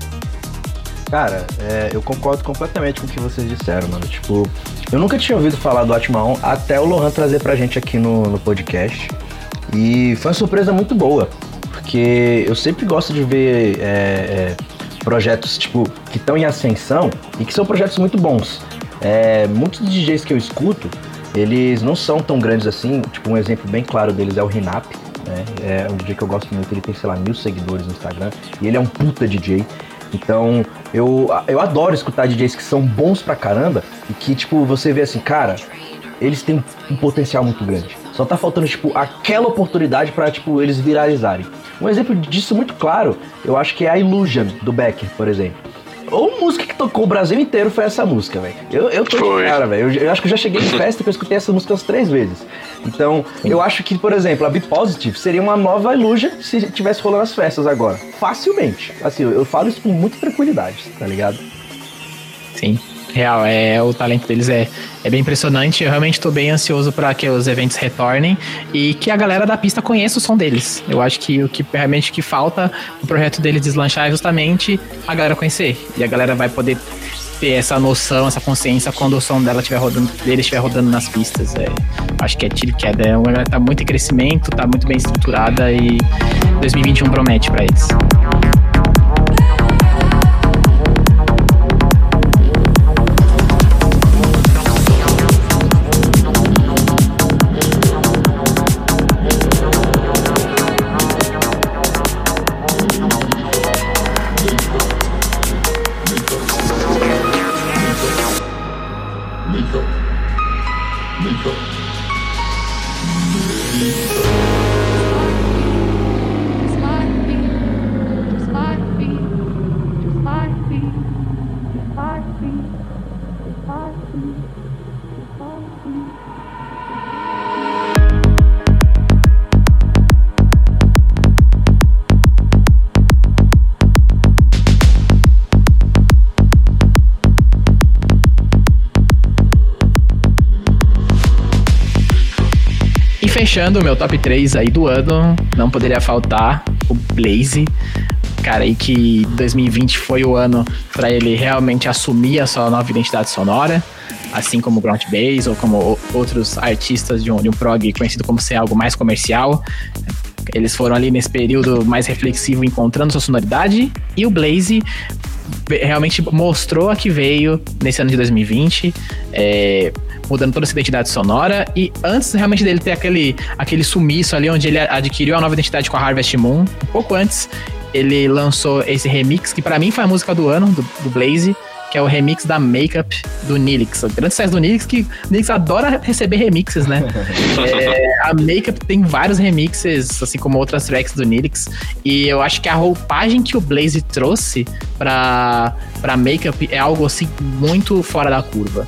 [SPEAKER 3] Cara, é, eu concordo completamente com o que vocês disseram, mano. Tipo, eu nunca tinha ouvido falar do Atmaon até o Lohan trazer pra gente aqui no, no podcast. E foi uma surpresa muito boa, porque eu sempre gosto de ver é, é, projetos, tipo, que estão em ascensão e que são projetos muito bons. É, muitos DJs que eu escuto, eles não são tão grandes assim. Tipo, um exemplo bem claro deles é o Rinap. Né? É um DJ que eu gosto muito, ele tem, sei lá, mil seguidores no Instagram. E ele é um puta DJ. Então, eu, eu adoro escutar DJs que são bons pra caramba e que, tipo, você vê assim, cara, eles têm um potencial muito grande. Só tá faltando, tipo, aquela oportunidade para tipo, eles viralizarem. Um exemplo disso muito claro, eu acho que é a Illusion, do Becker, por exemplo ou música que tocou o Brasil inteiro foi essa música, velho. Eu, eu tô de cara, velho. Eu, eu, acho que eu já cheguei em festa que eu escutei essa música umas três vezes. Então, eu acho que, por exemplo, a Be Positive seria uma nova Illusion se tivesse rolando as festas agora. Facilmente. Assim, eu, eu falo isso com muita tranquilidade, tá ligado?
[SPEAKER 4] Sim. Real, é, o talento deles é, é bem impressionante. Eu realmente estou bem ansioso para que os eventos retornem e que a galera da pista conheça o som deles. Eu acho que o que realmente que falta o projeto deles deslanchar é justamente a galera conhecer. E a galera vai poder ter essa noção, essa consciência quando o som dela estiver rodando, dele estiver rodando nas pistas. É, acho que é tiro queda. É uma galera que tá muito em crescimento, tá muito bem estruturada e 2021 promete para eles. Fechando o meu top 3 aí do ano, não poderia faltar o Blaze. Cara, aí que 2020 foi o ano para ele realmente assumir a sua nova identidade sonora, assim como o Ground Bass ou como outros artistas de um, de um prog conhecido como ser algo mais comercial. Eles foram ali nesse período mais reflexivo encontrando sua sonoridade e o Blaze realmente mostrou a que veio nesse ano de 2020. É, mudando toda essa identidade sonora. E antes realmente dele ter aquele, aquele sumiço ali, onde ele adquiriu a nova identidade com a Harvest Moon, um pouco antes, ele lançou esse remix, que para mim foi a música do ano, do, do Blaze que é o remix da Makeup do Nilix. O grande sucesso do Nilix que o Nilix adora receber remixes, né? é, a Makeup tem vários remixes, assim como outras tracks do Nilix. E eu acho que a roupagem que o Blaze trouxe pra, pra Makeup é algo assim muito fora da curva.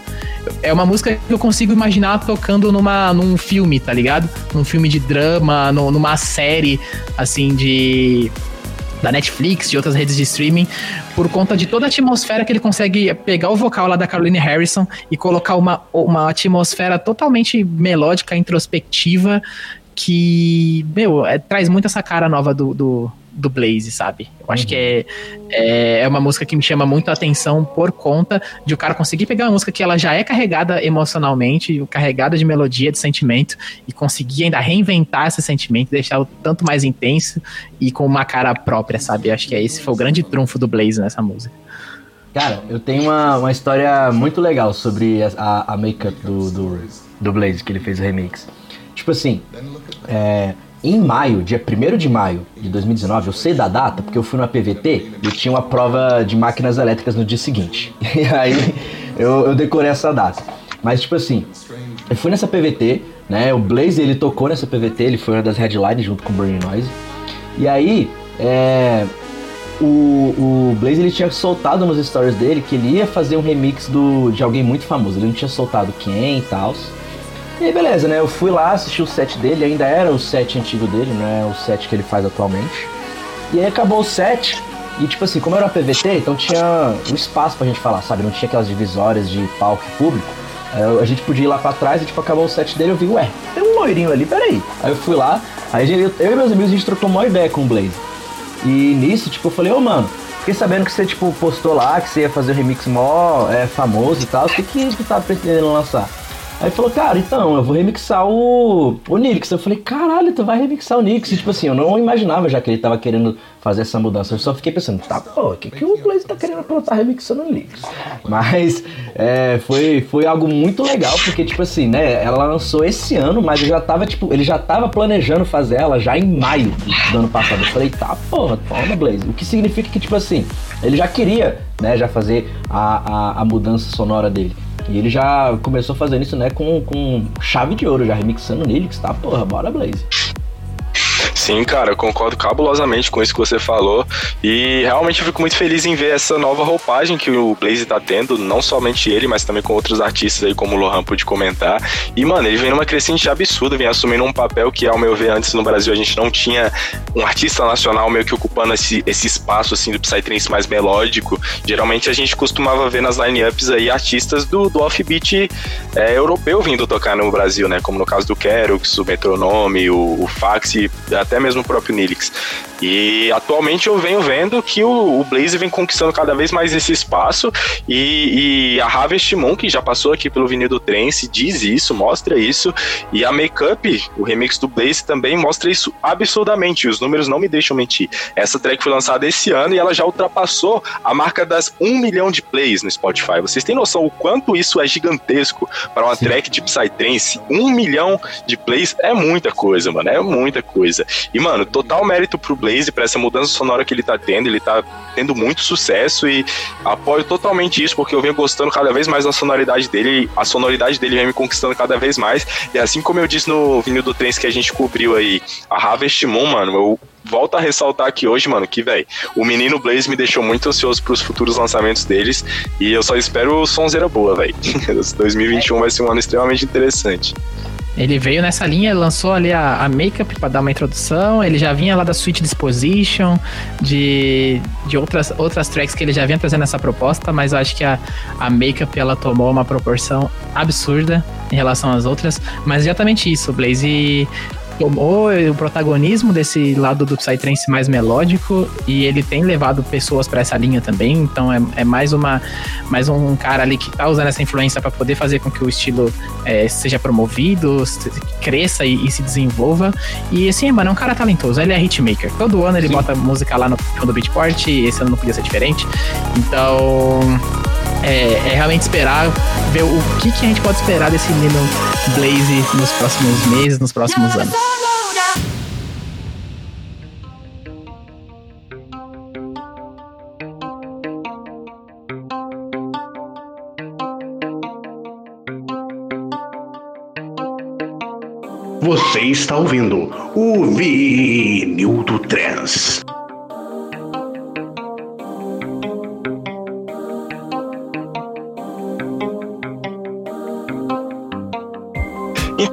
[SPEAKER 4] É uma música que eu consigo imaginar tocando numa, num filme, tá ligado? Num filme de drama, no, numa série, assim, de da Netflix, de outras redes de streaming, por conta de toda a atmosfera que ele consegue pegar o vocal lá da Caroline Harrison e colocar uma, uma atmosfera totalmente melódica, introspectiva, que, meu, é, traz muito essa cara nova do, do, do Blaze, sabe? Eu acho uhum. que é, é, é, uma música que me chama muito a atenção por conta de o cara conseguir pegar uma música que ela já é carregada emocionalmente, carregada de melodia, de sentimento, e conseguir ainda reinventar esse sentimento, deixar o tanto mais intenso e com uma cara própria, sabe? Eu acho que é esse foi o grande trunfo do Blaze nessa música.
[SPEAKER 3] Cara, eu tenho uma, uma história muito legal sobre a, a make-up do, do, do Blaze, que ele fez o remix. Tipo assim, é, em maio, dia 1 de maio de 2019, eu sei da data porque eu fui no PVT e tinha uma prova de máquinas elétricas no dia seguinte. E aí eu, eu decorei essa data. Mas tipo assim, eu fui nessa PVT, né? O Blaze ele tocou nessa PVT, ele foi uma das headlines junto com o Burning Noise. E aí, é, o, o Blaze ele tinha soltado nos stories dele que ele ia fazer um remix do, de alguém muito famoso. Ele não tinha soltado quem e tal. E aí, beleza, né? Eu fui lá, assisti o set dele, ainda era o set antigo dele, não é o set que ele faz atualmente. E aí acabou o set, e tipo assim, como era uma PVT, então tinha um espaço pra gente falar, sabe? Não tinha aquelas divisórias de palco público. A gente podia ir lá pra trás e tipo, acabou o set dele, eu vi, ué, tem um loirinho ali, peraí. Aí eu fui lá, aí eu, eu e meus amigos a gente trocou uma ideia com o Blaze. E nisso, tipo, eu falei, ô oh, mano, fiquei sabendo que você, tipo, postou lá que você ia fazer o remix mó é, famoso e tal, o que que tu tá pretendendo lançar? Aí falou, cara, então, eu vou remixar o, o. Eu falei, caralho, tu vai remixar o Nix. E, tipo assim, eu não imaginava já que ele tava querendo fazer essa mudança. Eu só fiquei pensando, tá, pô, o que, que o Blaze tá querendo plantar remixando o Nix? Mas é, foi, foi algo muito legal, porque, tipo assim, né, ela lançou esse ano, mas eu já tava, tipo, ele já tava planejando fazer ela já em maio do ano passado. Eu falei, tá, porra, toma, Blaze. O que significa que, tipo assim, ele já queria, né, já fazer a, a, a mudança sonora dele. E ele já começou fazendo isso, né, com, com chave de ouro, já remixando Nilix, tá? Porra, bora Blaze.
[SPEAKER 2] Sim, cara, eu concordo cabulosamente com isso que você falou. E realmente fico muito feliz em ver essa nova roupagem que o Blaze tá tendo, não somente ele, mas também com outros artistas aí, como o Lohan pôde comentar. E, mano, ele vem numa crescente absurda, vem assumindo um papel que, ao meu ver, antes no Brasil a gente não tinha um artista nacional meio que ocupando esse, esse espaço, assim, do Psytrance mais melódico. Geralmente a gente costumava ver nas line-ups aí artistas do, do offbeat é, europeu vindo tocar no Brasil, né? Como no caso do Kerox, o Metronome, o, o Fax até mesmo o próprio Nilix. E atualmente eu venho vendo que o, o Blaze vem conquistando cada vez mais esse espaço e, e a Harvest Moon, que já passou aqui pelo vinil do Trance, diz isso, mostra isso. E a Makeup, o remix do Blaze, também mostra isso absurdamente. Os números não me deixam mentir. Essa track foi lançada esse ano e ela já ultrapassou a marca das 1 milhão de plays no Spotify. Vocês têm noção o quanto isso é gigantesco para uma Sim. track de Psytrance? 1 milhão de plays é muita coisa, mano. É muita coisa. E, mano, total mérito pro Blaze, pra essa mudança sonora que ele tá tendo. Ele tá tendo muito sucesso e apoio totalmente isso, porque eu venho gostando cada vez mais da sonoridade dele. A sonoridade dele vem me conquistando cada vez mais. E assim como eu disse no vinil do Trens que a gente cobriu aí, a Harvest Moon, mano, eu volto a ressaltar aqui hoje, mano, que, velho, o menino Blaze me deixou muito ansioso pros futuros lançamentos deles e eu só espero sonzeira boa, velho. 2021 vai ser um ano extremamente interessante.
[SPEAKER 4] Ele veio nessa linha, lançou ali a, a Makeup para dar uma introdução. Ele já vinha lá da Suite Disposition, de, de outras, outras tracks que ele já vinha trazendo essa proposta, mas eu acho que a, a Makeup ela tomou uma proporção absurda em relação às outras. Mas exatamente isso, Blaze tomou o protagonismo desse lado do Psytrance mais melódico e ele tem levado pessoas para essa linha também. Então é, é, mais uma mais um cara ali que tá usando essa influência para poder fazer com que o estilo é, seja promovido, cresça e, e, se desenvolva. E assim, mano, é um cara talentoso. Ele é hitmaker. Todo ano ele Sim. bota música lá no, no Beatport. E esse ano não podia ser diferente. Então é, é, realmente esperar ver o que, que a gente pode esperar desse menino Blaze nos próximos meses, nos próximos anos.
[SPEAKER 5] Você está ouvindo o Vinil do Trans.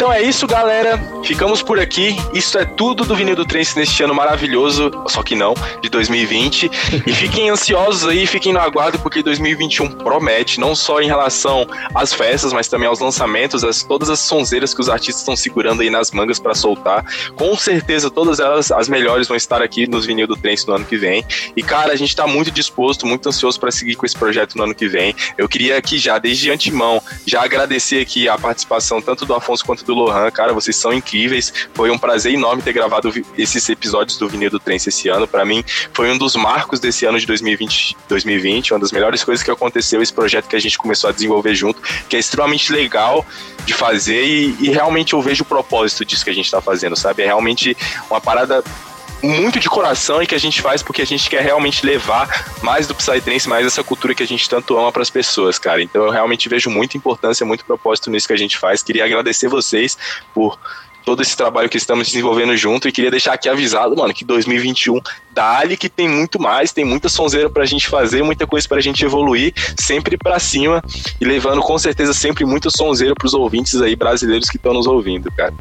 [SPEAKER 2] Então é isso, galera. Ficamos por aqui. Isso é tudo do Vinil do Trance neste ano maravilhoso, só que não, de 2020. E fiquem ansiosos aí, fiquem no aguardo, porque 2021 promete, não só em relação às festas, mas também aos lançamentos, as, todas as sonzeiras que os artistas estão segurando aí nas mangas para soltar. Com certeza, todas elas, as melhores, vão estar aqui nos Vinil do Trance no ano que vem. E, cara, a gente tá muito disposto, muito ansioso para seguir com esse projeto no ano que vem. Eu queria aqui já, desde antemão, já agradecer aqui a participação tanto do Afonso quanto do Lohan, cara, vocês são incríveis. Foi um prazer enorme ter gravado esses episódios do Vinil do Trance esse ano. Para mim, foi um dos marcos desse ano de 2020, 2020, uma das melhores coisas que aconteceu esse projeto que a gente começou a desenvolver junto, que é extremamente legal de fazer e, e realmente eu vejo o propósito disso que a gente está fazendo, sabe? É realmente uma parada muito de coração e que a gente faz porque a gente quer realmente levar mais do Psytrance, mais essa cultura que a gente tanto ama para as pessoas, cara. Então eu realmente vejo muita importância, muito propósito nisso que a gente faz. Queria agradecer vocês por todo esse trabalho que estamos desenvolvendo junto e queria deixar aqui avisado, mano, que 2021 dali que tem muito mais, tem muita sonzeira pra gente fazer, muita coisa pra gente evoluir, sempre pra cima e levando com certeza sempre muito sonzeira pros ouvintes aí brasileiros que estão nos ouvindo, cara.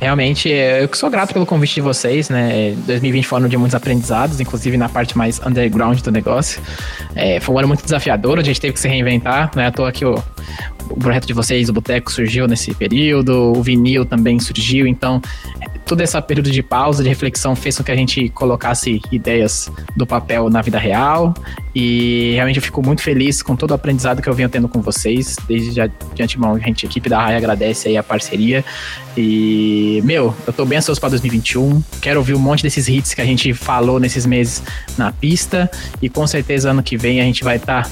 [SPEAKER 4] Realmente, eu que sou grato pelo convite de vocês, né? 2020 foi um ano de muitos aprendizados, inclusive na parte mais underground do negócio. É, foi um ano muito desafiador, a gente teve que se reinventar, não é à toa que o, o projeto de vocês, o Boteco, surgiu nesse período, o vinil também surgiu, então todo esse período de pausa, de reflexão, fez com que a gente colocasse ideias do papel na vida real. E realmente eu fico muito feliz com todo o aprendizado que eu venho tendo com vocês. Desde já, de antemão, a gente, a equipe da Raia agradece aí a parceria. E, meu, eu tô bem ansioso para 2021. Quero ouvir um monte desses hits que a gente falou nesses meses na pista. E com certeza ano que vem a gente vai estar tá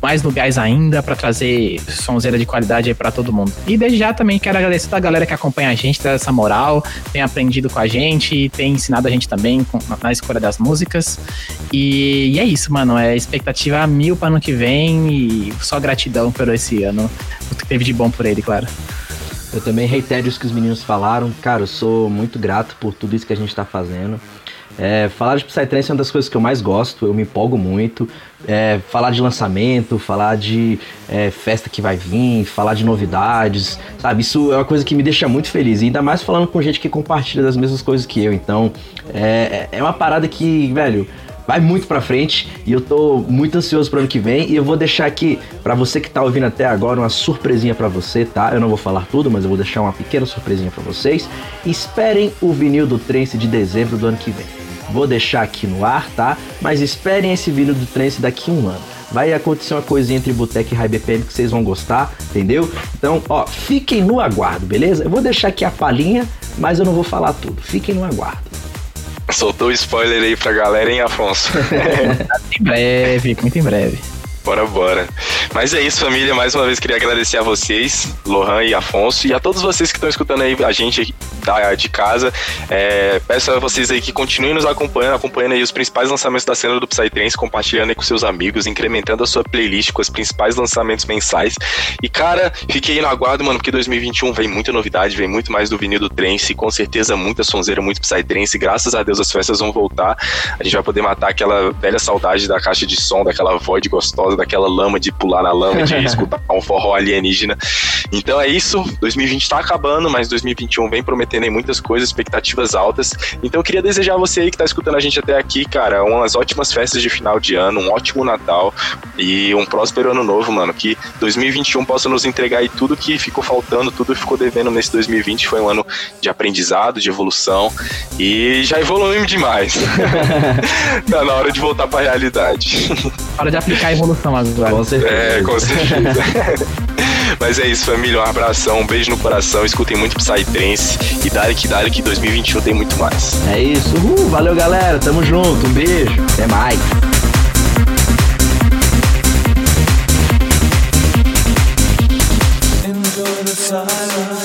[SPEAKER 4] mais lugares ainda para trazer sonzeira de qualidade aí para todo mundo. E desde já também quero agradecer a galera que acompanha a gente, traz essa moral, tem aprendido com a gente, tem ensinado a gente também com, na escolha das músicas. E, e, é isso, mano. É expectativa mil para ano que vem e só gratidão por esse ano. O que teve de bom por ele, claro.
[SPEAKER 3] Eu também reitero isso que os meninos falaram. Cara, eu sou muito grato por tudo isso que a gente tá fazendo. É, falar de Psytrance é uma das coisas que eu mais gosto, eu me empolgo muito. É, falar de lançamento, falar de é, festa que vai vir, falar de novidades, sabe? Isso é uma coisa que me deixa muito feliz. E ainda mais falando com gente que compartilha das mesmas coisas que eu. Então, é, é uma parada que, velho, vai muito pra frente e eu tô muito ansioso pro ano que vem. E eu vou deixar aqui, para você que tá ouvindo até agora, uma surpresinha para você, tá? Eu não vou falar tudo, mas eu vou deixar uma pequena surpresinha para vocês. Esperem o vinil do Trance de dezembro do ano que vem. Vou deixar aqui no ar, tá? Mas esperem esse vídeo do trance daqui a um ano. Vai acontecer uma coisinha entre Boteco e High BPM que vocês vão gostar, entendeu? Então, ó, fiquem no aguardo, beleza? Eu vou deixar aqui a palhinha, mas eu não vou falar tudo. Fiquem no aguardo.
[SPEAKER 2] Soltou o spoiler aí pra galera, hein, Afonso?
[SPEAKER 4] em breve, muito em breve.
[SPEAKER 2] Bora, bora. Mas é isso, família. Mais uma vez queria agradecer a vocês, Lohan e Afonso, e a todos vocês que estão escutando aí a gente da, de casa. É, peço a vocês aí que continuem nos acompanhando, acompanhando aí os principais lançamentos da cena do Psytrance, compartilhando aí com seus amigos, incrementando a sua playlist com os principais lançamentos mensais. E, cara, fiquei no aguardo, mano, porque 2021 vem muita novidade, vem muito mais do vinil do trance, com certeza muita sonzeira, muito Psytrance. Graças a Deus as festas vão voltar. A gente vai poder matar aquela velha saudade da caixa de som, daquela voz gostosa, daquela lama de pular na lama, de escutar um forró alienígena. Então é isso. 2020 tá acabando, mas 2021 vem prometendo aí muitas coisas, expectativas altas. Então eu queria desejar a você aí que tá escutando a gente até aqui, cara, umas ótimas festas de final de ano, um ótimo Natal e um próspero ano novo, mano. Que 2021 possa nos entregar aí tudo que ficou faltando, tudo que ficou devendo nesse 2020. Foi um ano de aprendizado, de evolução e já evoluímos demais. tá na hora de voltar pra realidade.
[SPEAKER 4] Hora de aplicar a evolução Amazônia.
[SPEAKER 2] Com certeza. É, com certeza. Mas é isso, família. Um abração, um beijo no coração. Escutem muito Psytrance. E dale que dale que 2021 tem muito mais.
[SPEAKER 3] É isso. Uhul, valeu, galera. Tamo junto. Um beijo. Até mais. Enjoy the silence.